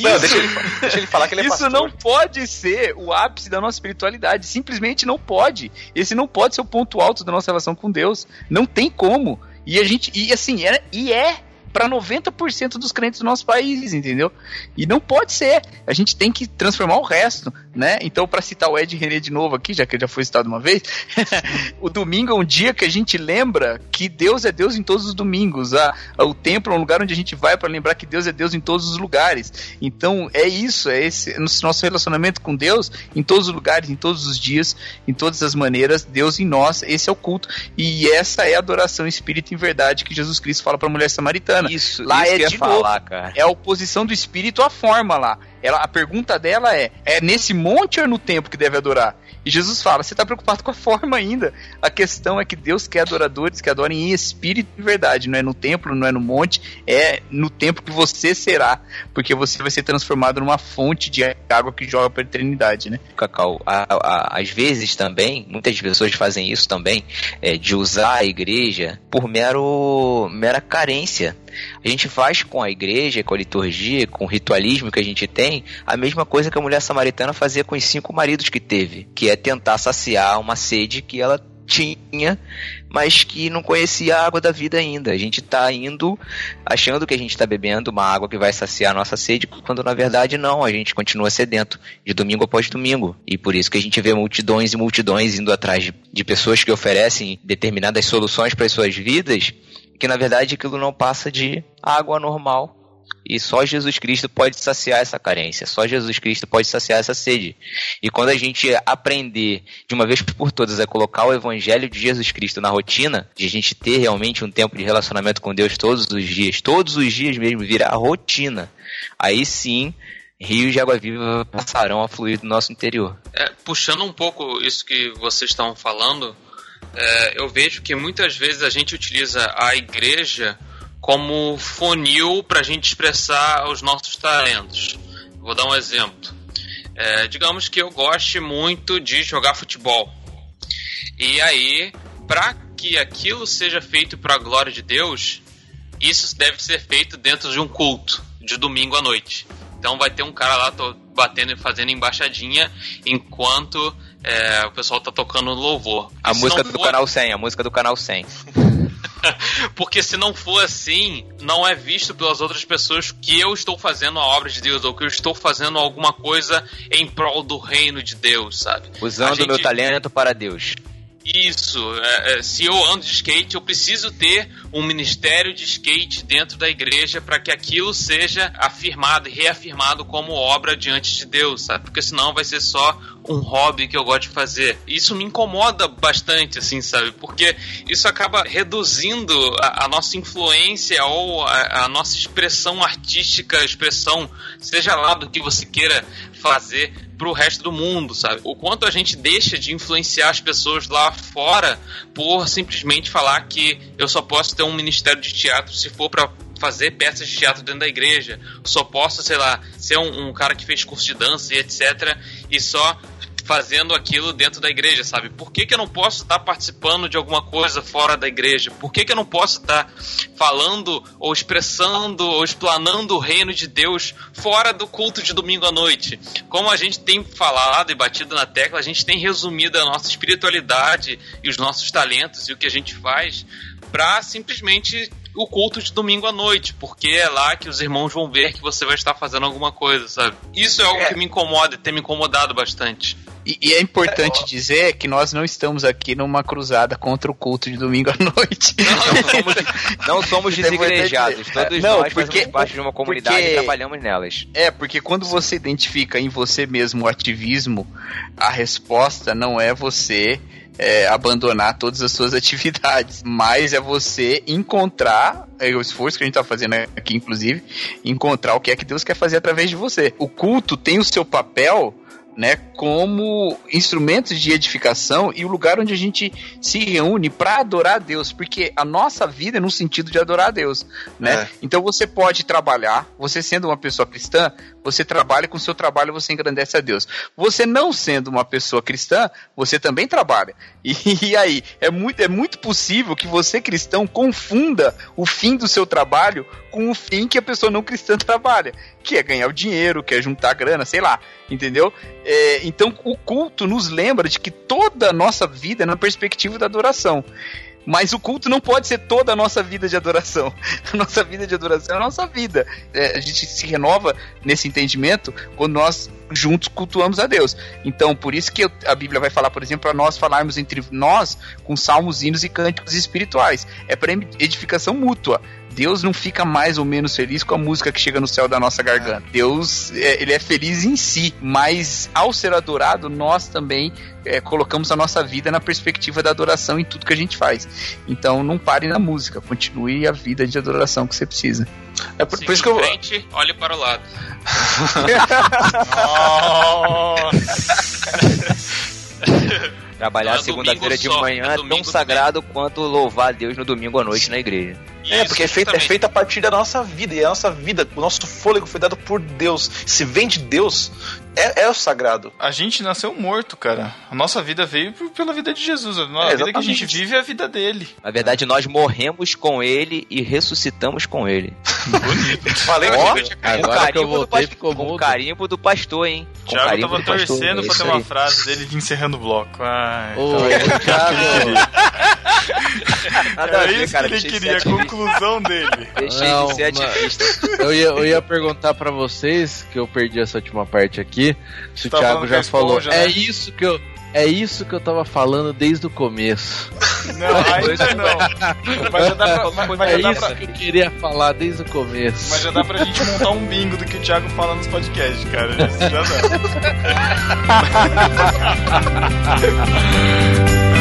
Speaker 5: Não, deixa ele, deixa ele falar que ele é
Speaker 6: Isso
Speaker 5: pastor.
Speaker 6: não pode ser o ápice da nossa espiritualidade. Simplesmente não pode. Esse não pode ser o ponto alto da nossa relação com Deus. Não tem como. E a gente. E assim, é, e é para 90% dos crentes do nosso país, entendeu? E não pode ser. A gente tem que transformar o resto, né? Então, para citar o Ed René de novo aqui, já que ele já foi citado uma vez, [laughs] o domingo é um dia que a gente lembra que Deus é Deus em todos os domingos. A, a- o templo é um lugar onde a gente vai para lembrar que Deus é Deus em todos os lugares. Então, é isso, é esse nosso relacionamento com Deus em todos os lugares, em todos os dias, em todas as maneiras, Deus em nós, esse é o culto. E essa é a adoração em espírito e em verdade que Jesus Cristo fala para a mulher samaritana.
Speaker 2: Isso,
Speaker 6: Lá
Speaker 2: isso
Speaker 6: é de
Speaker 2: falar, cara.
Speaker 6: É a oposição do espírito à forma lá. Ela, a pergunta dela é: é nesse monte ou é no templo que deve adorar? E Jesus fala: você está preocupado com a [laughs] forma ainda. A questão é que Deus quer adoradores que adorem em espírito e verdade. Não é no templo, não é no monte, é no templo que você será. Porque você vai ser transformado numa fonte de água que joga para a eternidade, né?
Speaker 2: Cacau, a- a- às vezes também, muitas pessoas fazem isso também, é, de usar a igreja por mero, mera carência. A gente faz com a igreja, com a liturgia, com o ritualismo que a gente tem, a mesma coisa que a mulher samaritana fazia com os cinco maridos que teve, que é tentar saciar uma sede que ela tinha, mas que não conhecia a água da vida ainda. A gente tá indo achando que a gente tá bebendo uma água que vai saciar a nossa sede, quando na verdade não, a gente continua sedento, de domingo após domingo. E por isso que a gente vê multidões e multidões indo atrás de, de pessoas que oferecem determinadas soluções para as suas vidas, que na verdade aquilo não passa de água normal. E só Jesus Cristo pode saciar essa carência, só Jesus Cristo pode saciar essa sede. E quando a gente aprender de uma vez por todas a colocar o Evangelho de Jesus Cristo na rotina, de a gente ter realmente um tempo de relacionamento com Deus todos os dias, todos os dias mesmo, virar rotina, aí sim rios de água viva passarão a fluir do nosso interior.
Speaker 4: É, puxando um pouco isso que vocês estão falando, é, eu vejo que muitas vezes a gente utiliza a igreja como funil para a gente expressar os nossos talentos. Vou dar um exemplo. É, digamos que eu goste muito de jogar futebol. E aí, para que aquilo seja feito para a glória de Deus, isso deve ser feito dentro de um culto, de domingo à noite. Então vai ter um cara lá batendo e fazendo embaixadinha enquanto é, o pessoal tá tocando louvor.
Speaker 2: A música do
Speaker 4: for-
Speaker 2: canal 100, a música do canal 100. [laughs]
Speaker 4: Porque se não for assim, não é visto pelas outras pessoas que eu estou fazendo a obra de Deus, ou que eu estou fazendo alguma coisa em prol do reino de Deus, sabe?
Speaker 2: Usando o meu
Speaker 4: gente-
Speaker 2: talento para Deus.
Speaker 4: Isso, é, é, se eu ando de skate, eu preciso ter um ministério de skate dentro da igreja para que aquilo seja afirmado e reafirmado como obra diante de Deus, sabe? Porque senão vai ser só um hobby que eu gosto de fazer. Isso me incomoda bastante, assim, sabe? Porque isso acaba reduzindo a, a nossa influência ou a, a nossa expressão artística, expressão, seja lá do que você queira fazer pro resto do mundo, sabe? O quanto a gente deixa de influenciar as pessoas lá fora por simplesmente falar que eu só posso ter um ministério de teatro se for pra fazer peças de teatro dentro da igreja. Só posso, sei lá, ser um, um cara que fez curso de dança e etc. E só fazendo aquilo dentro da igreja, sabe? Por que, que eu não posso estar participando de alguma coisa fora da igreja? Por que, que eu não posso estar falando ou expressando ou explanando o reino de Deus fora do culto de domingo à noite? Como a gente tem falado e batido na tecla, a gente tem resumido a nossa espiritualidade e os nossos talentos e o que a gente faz para simplesmente o culto de domingo à noite, porque é lá que os irmãos vão ver que você vai estar fazendo alguma coisa, sabe? Isso é algo que me incomoda e tem me incomodado bastante.
Speaker 6: E, e é importante dizer que nós não estamos aqui numa cruzada contra o culto de domingo à noite.
Speaker 2: Não somos, não somos [laughs]
Speaker 6: é
Speaker 2: desigrejados. Todos
Speaker 6: Não,
Speaker 2: nós
Speaker 6: porque-
Speaker 2: fazemos parte de uma comunidade
Speaker 6: porque-
Speaker 2: e trabalhamos nelas.
Speaker 6: É, porque quando você identifica em você mesmo o ativismo, a resposta não é você é, abandonar todas as suas [laughs] atividades, mas é você encontrar, é o esforço que a gente tá fazendo aqui, inclusive, encontrar o que é que Deus quer fazer através de você. O culto tem o seu papel. Né, como instrumentos de edificação e o lugar onde a gente se reúne para adorar a Deus, porque a nossa vida é no sentido de adorar a Deus, né?
Speaker 5: É.
Speaker 6: Então você pode trabalhar, você sendo uma pessoa cristã, você trabalha com o seu trabalho, você engrandece a Deus. Você não sendo uma pessoa cristã, você também trabalha. [laughs] E, e aí, é muito, é muito possível que você cristão confunda o fim do seu trabalho com o fim que a pessoa não cristã [laughs] trabalha, que é ganhar o dinheiro, que é juntar grana, sei lá, entendeu? É, então o culto nos lembra de que toda a nossa vida é na perspectiva da adoração. Mas o culto não pode ser toda a nossa vida de adoração. [laughs] A nossa vida de adoração é a nossa vida. É, a gente se renova nesse entendimento quando nós juntos cultuamos a Deus. Então, por isso que a Bíblia vai falar, por exemplo, para nós falarmos entre nós com salmos, hinos e cânticos espirituais. É para edificação mútua. Deus não fica mais ou menos feliz com a música que chega no céu da nossa garganta. Deus, é, ele é feliz em si, mas ao ser adorado, nós também é, colocamos a nossa vida na perspectiva da adoração em tudo que a gente faz. Então não pare na música, continue a vida de adoração que você precisa.
Speaker 5: É por, por isso que eu.
Speaker 4: frente, olhe para o lado. [laughs]
Speaker 2: Trabalhar
Speaker 4: Não é
Speaker 2: segunda-feira de manhã
Speaker 4: é
Speaker 2: é tão sagrado quanto louvar a Deus no domingo à noite na igreja.
Speaker 5: É, porque é feito, é feito a partir da nossa vida. E a nossa vida, o nosso fôlego foi dado por Deus. Se vem de Deus, é, é o sagrado.
Speaker 1: A gente nasceu morto, cara. A nossa vida veio por- pela vida de Jesus. A
Speaker 5: É,
Speaker 1: vida que a gente vive é a vida dele.
Speaker 2: Na verdade, nós morremos com ele e ressuscitamos com ele.
Speaker 5: Falei [laughs]
Speaker 2: Ó,
Speaker 5: que
Speaker 2: com
Speaker 3: Agora que eu
Speaker 2: carimbo do
Speaker 3: voltei, ficou
Speaker 2: com
Speaker 3: mudo.
Speaker 2: carimbo do pastor, hein? Com
Speaker 1: Thiago
Speaker 2: carimbo
Speaker 1: tava
Speaker 2: pastor,
Speaker 1: torcendo
Speaker 2: é
Speaker 1: pra ter uma
Speaker 2: aí.
Speaker 1: frase dele de encerrando o bloco. Ai,
Speaker 3: Ô,
Speaker 1: então-
Speaker 3: Thiago, [laughs]
Speaker 2: Nada
Speaker 1: é
Speaker 2: ver,
Speaker 1: isso
Speaker 2: cara,
Speaker 1: que ele
Speaker 2: deixei de
Speaker 1: queria, a
Speaker 2: ser ativista.
Speaker 1: conclusão dele. [laughs]
Speaker 2: Deixei
Speaker 3: Não,
Speaker 2: de ser ativista.
Speaker 3: eu ia, eu ia perguntar pra vocês, que eu perdi essa última parte aqui, se o
Speaker 1: Tá
Speaker 3: Thiago
Speaker 1: falando
Speaker 3: já falou.
Speaker 1: esponja,
Speaker 3: É
Speaker 1: né?
Speaker 3: isso que eu. É isso que eu tava falando desde o começo.
Speaker 1: Não, [laughs] ainda não. Mas já dá pra, [laughs] mas, mas
Speaker 3: É
Speaker 1: já dá
Speaker 3: isso
Speaker 1: pra,
Speaker 3: que eu queria falar desde o começo.
Speaker 1: mas já dá pra gente montar um bingo do que o Thiago fala nos podcasts, cara. Isso já dá. [laughs]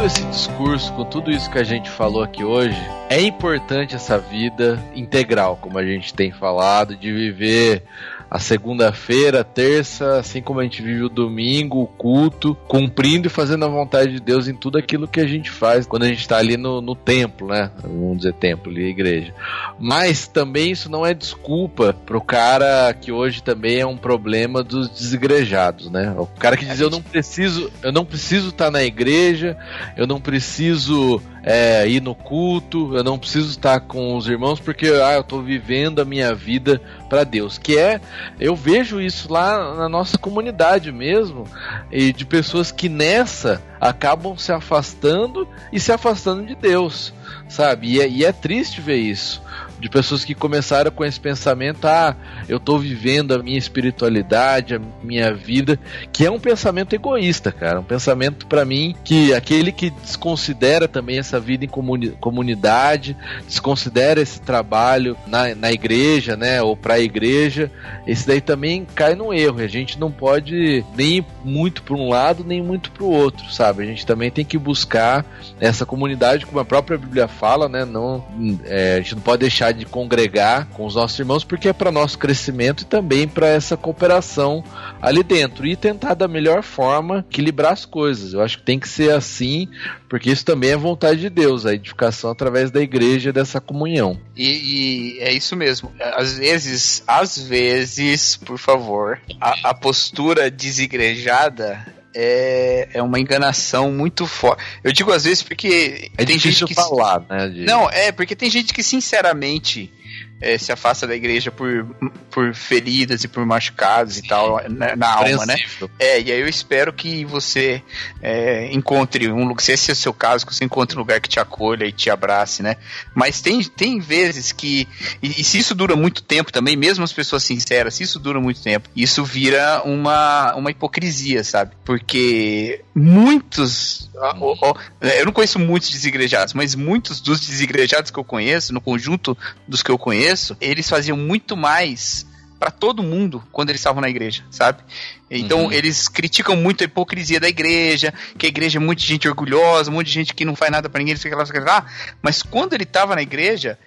Speaker 3: todo esse discurso, com tudo isso que a gente falou aqui hoje, é importante essa vida integral, como a gente tem falado, de viver a segunda-feira, a terça, assim como a gente vive o domingo, o culto, cumprindo e fazendo a vontade de Deus em tudo aquilo que a gente faz quando a gente está ali no, no templo, né? Vamos dizer templo, ali, igreja. Mas também isso não é desculpa pro cara que hoje também é um problema dos desigrejados, né? O cara que diz eu não preciso, eu não preciso estar na igreja, eu não preciso é, ir no culto, eu não preciso estar com os irmãos porque ah, eu tô vivendo a minha vida para Deus, que é eu vejo isso lá na nossa comunidade mesmo, e de pessoas que nessa acabam se afastando e se afastando de Deus, sabe? E é, e é triste ver isso. De pessoas que começaram com esse pensamento, ah, eu tô vivendo a minha espiritualidade, a minha vida, que é um pensamento egoísta, cara. Um pensamento para mim que aquele que desconsidera também essa vida em comuni- comunidade, desconsidera esse trabalho na, na igreja, né, ou pra igreja, esse daí também cai no erro. A gente não pode nem muito para um lado, nem muito para o outro, sabe? A gente também tem que buscar essa comunidade, como a própria Bíblia fala, né? Não, é, a gente não pode deixar de congregar com os nossos irmãos, porque é para nosso crescimento e também para essa cooperação ali dentro e tentar da melhor forma equilibrar as coisas. Eu acho que tem que ser assim, porque isso também é vontade de Deus, a edificação através da igreja dessa comunhão.
Speaker 6: E, e é isso mesmo. Às vezes, às vezes, por favor, a, a postura desigrejada é, é uma enganação muito forte. Eu digo às vezes porque
Speaker 3: É
Speaker 6: tem gente que
Speaker 3: falar, né? de-
Speaker 6: Não, é, porque tem gente que sinceramente é, se afasta da igreja por, por feridas e por machucados e tal na, na alma, né? É, e aí eu espero que você é, encontre um lugar, se esse é o seu caso, que você encontre um lugar que te acolha e te abrace, né? Mas tem, tem vezes que, e, e se isso dura muito tempo também, mesmo as pessoas sinceras, se isso dura muito tempo, isso vira uma, uma hipocrisia, sabe? Porque muitos, ó, ó, eu não conheço muitos desigrejados, mas muitos dos desigrejados que eu conheço, no conjunto dos que eu conheço, eles faziam muito mais pra todo mundo quando eles estavam na igreja, sabe? Então
Speaker 3: Uhum.
Speaker 6: eles criticam muito a hipocrisia da igreja, que a igreja é muita gente orgulhosa, um monte de gente que não faz nada pra ninguém, fica lá, fica lá. Mas quando ele tava na igreja,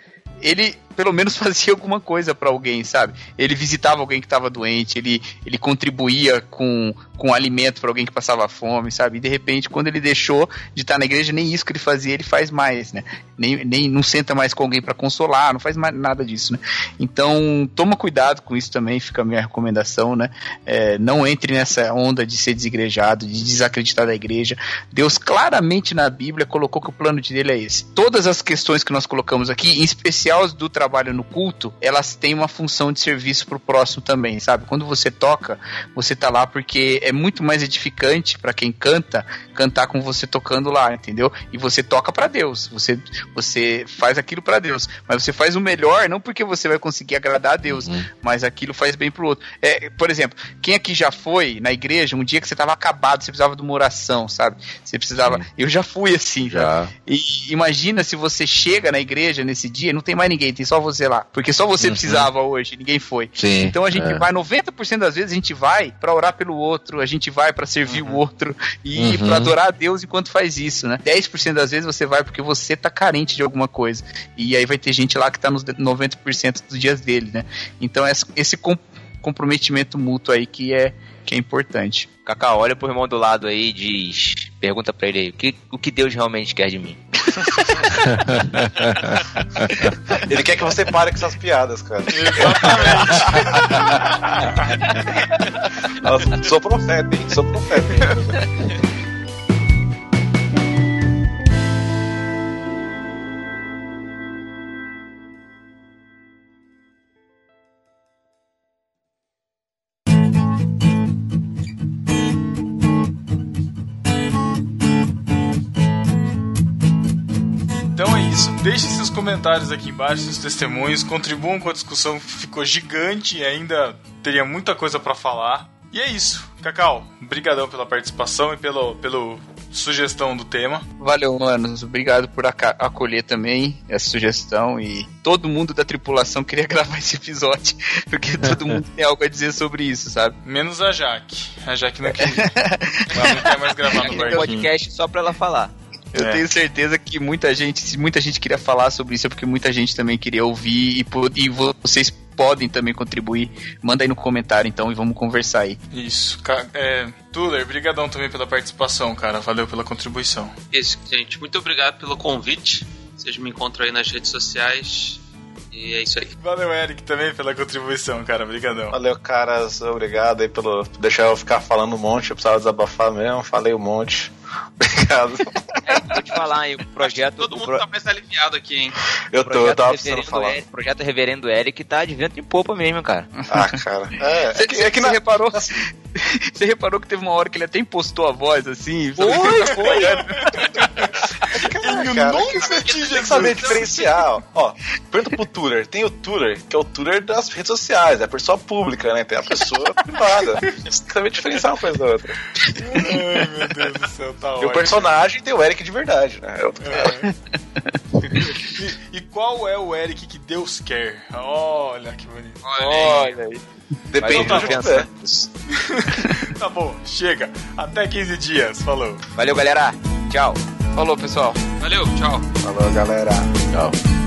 Speaker 6: ele pelo menos [laughs] fazia alguma coisa pra alguém, sabe? Ele visitava alguém que tava doente, ele, ele contribuía com, com alimento pra alguém que passava fome, sabe? E de repente, quando ele deixou de estar na igreja, nem isso que ele fazia, ele faz mais, né? Nem, nem não senta mais com alguém pra consolar, não faz mais nada disso, né? Então, toma cuidado com isso também, fica a minha recomendação, né? É, não entre nessa onda de ser desigrejado, de desacreditar da igreja. Deus claramente na Bíblia colocou que o plano de dele é esse. Todas as questões que nós colocamos aqui, em especial as do trabalho no culto, elas têm uma função de serviço pro próximo também, sabe? Quando você toca, você tá lá porque é muito mais edificante para quem canta, cantar com você tocando lá, entendeu? E você toca para Deus, você você faz aquilo para Deus, mas você faz o melhor não porque você vai conseguir agradar a Deus,
Speaker 3: Uhum.
Speaker 6: mas aquilo faz bem pro outro. É, por exemplo, quem aqui já foi na igreja um dia que você tava acabado, você precisava de uma oração, sabe? Você precisava.
Speaker 3: Sim.
Speaker 6: Eu já fui assim, já.
Speaker 3: Já.
Speaker 6: E imagina se você chega na igreja nesse dia não tem mais ninguém, tem só você lá. Porque só você
Speaker 3: Uhum.
Speaker 6: precisava hoje, ninguém foi.
Speaker 3: Sim.
Speaker 6: Então a gente
Speaker 3: é.
Speaker 6: vai, 90% das vezes a gente vai pra orar pelo outro, a gente vai pra servir o outro e
Speaker 3: Uhum.
Speaker 6: pra adorar a Deus enquanto faz isso, né? 10% das vezes você vai porque você tá carente de alguma coisa. E aí vai ter gente lá que tá nos 90% dos dias dele, né? Então essa- esse com- comprometimento mútuo aí que é, que é importante.
Speaker 2: Cacau, olha pro irmão do lado aí e diz. Pergunta pra ele aí, o que, o que Deus realmente quer de mim? [laughs]
Speaker 5: Ele quer que você pare com essas piadas, cara. [laughs] Nossa, sou profeta, hein? Sou profeta, hein? [laughs]
Speaker 1: isso. Deixem seus comentários aqui embaixo, seus testemunhos, contribuam com a discussão que ficou gigante e ainda teria muita coisa pra falar. E é isso. Cacau, brigadão pela participação e pelo, pelo sugestão do tema.
Speaker 6: Valeu, manos. Obrigado por acolher também essa sugestão. E todo mundo da tripulação queria [laughs] gravar esse episódio. Porque todo mundo tem algo a dizer sobre isso, sabe?
Speaker 1: Menos a Jaque. A Jaque não quer. [laughs] Ela não quer mais gravar no barquinho.
Speaker 2: podcast só pra ela falar.
Speaker 6: Eu
Speaker 1: É.
Speaker 6: tenho certeza que muita gente, se muita gente queria falar sobre isso, é porque muita gente também queria ouvir e, e vocês podem também contribuir. Manda aí no comentário então e vamos conversar aí.
Speaker 1: Isso. É, Tuller, brigadão também pela participação, cara. Valeu pela contribuição.
Speaker 4: Isso, gente. Muito obrigado pelo convite. Vocês me encontram aí nas redes sociais. E é isso aí.
Speaker 1: Valeu, Eric, também pela contribuição, cara. Brigadão.
Speaker 5: Valeu, caras. Obrigado aí pelo por deixar eu ficar falando um monte. Eu precisava desabafar mesmo. Falei um monte. [laughs] Obrigado.
Speaker 2: Vou te falar aí, o projeto.
Speaker 4: Todo
Speaker 2: o
Speaker 4: mundo
Speaker 2: pro-
Speaker 4: tá mais aliviado aqui, hein?
Speaker 5: Eu
Speaker 2: o
Speaker 5: tô, eu tava precisando falar.
Speaker 2: Eric- projeto Reverendo Eric tá de vento em popa mesmo, cara.
Speaker 5: Ah, cara. [laughs] É, é que, é que na,
Speaker 6: reparou? Você reparou que teve uma hora que ele até impostou a voz assim?
Speaker 2: Foi, [laughs] foi.
Speaker 1: Em
Speaker 5: cara,
Speaker 1: nome
Speaker 5: que- saber diferenciar. ó. Ó, pergunta pro Tuller. Tem o Tuller, que é o Tuller das redes sociais, é a pessoa pública, né? Tem a pessoa privada. Você tem que saber diferenciar uma coisa da outra.
Speaker 1: Ai, meu Deus do céu, tá
Speaker 5: E o personagem tem o Eric de verdade, né? É outro cara. [laughs]
Speaker 1: E, e qual é o Eric que Deus quer? Olha que bonito.
Speaker 4: Olha aí.
Speaker 6: Olha aí.
Speaker 5: Depende
Speaker 1: Mas
Speaker 5: do que [laughs] tiver.
Speaker 1: Tá bom, chega. Até 15 dias. Falou.
Speaker 2: Valeu, galera. Tchau.
Speaker 6: Falou, pessoal.
Speaker 4: Valeu, tchau.
Speaker 5: Falou, galera.
Speaker 6: Tchau.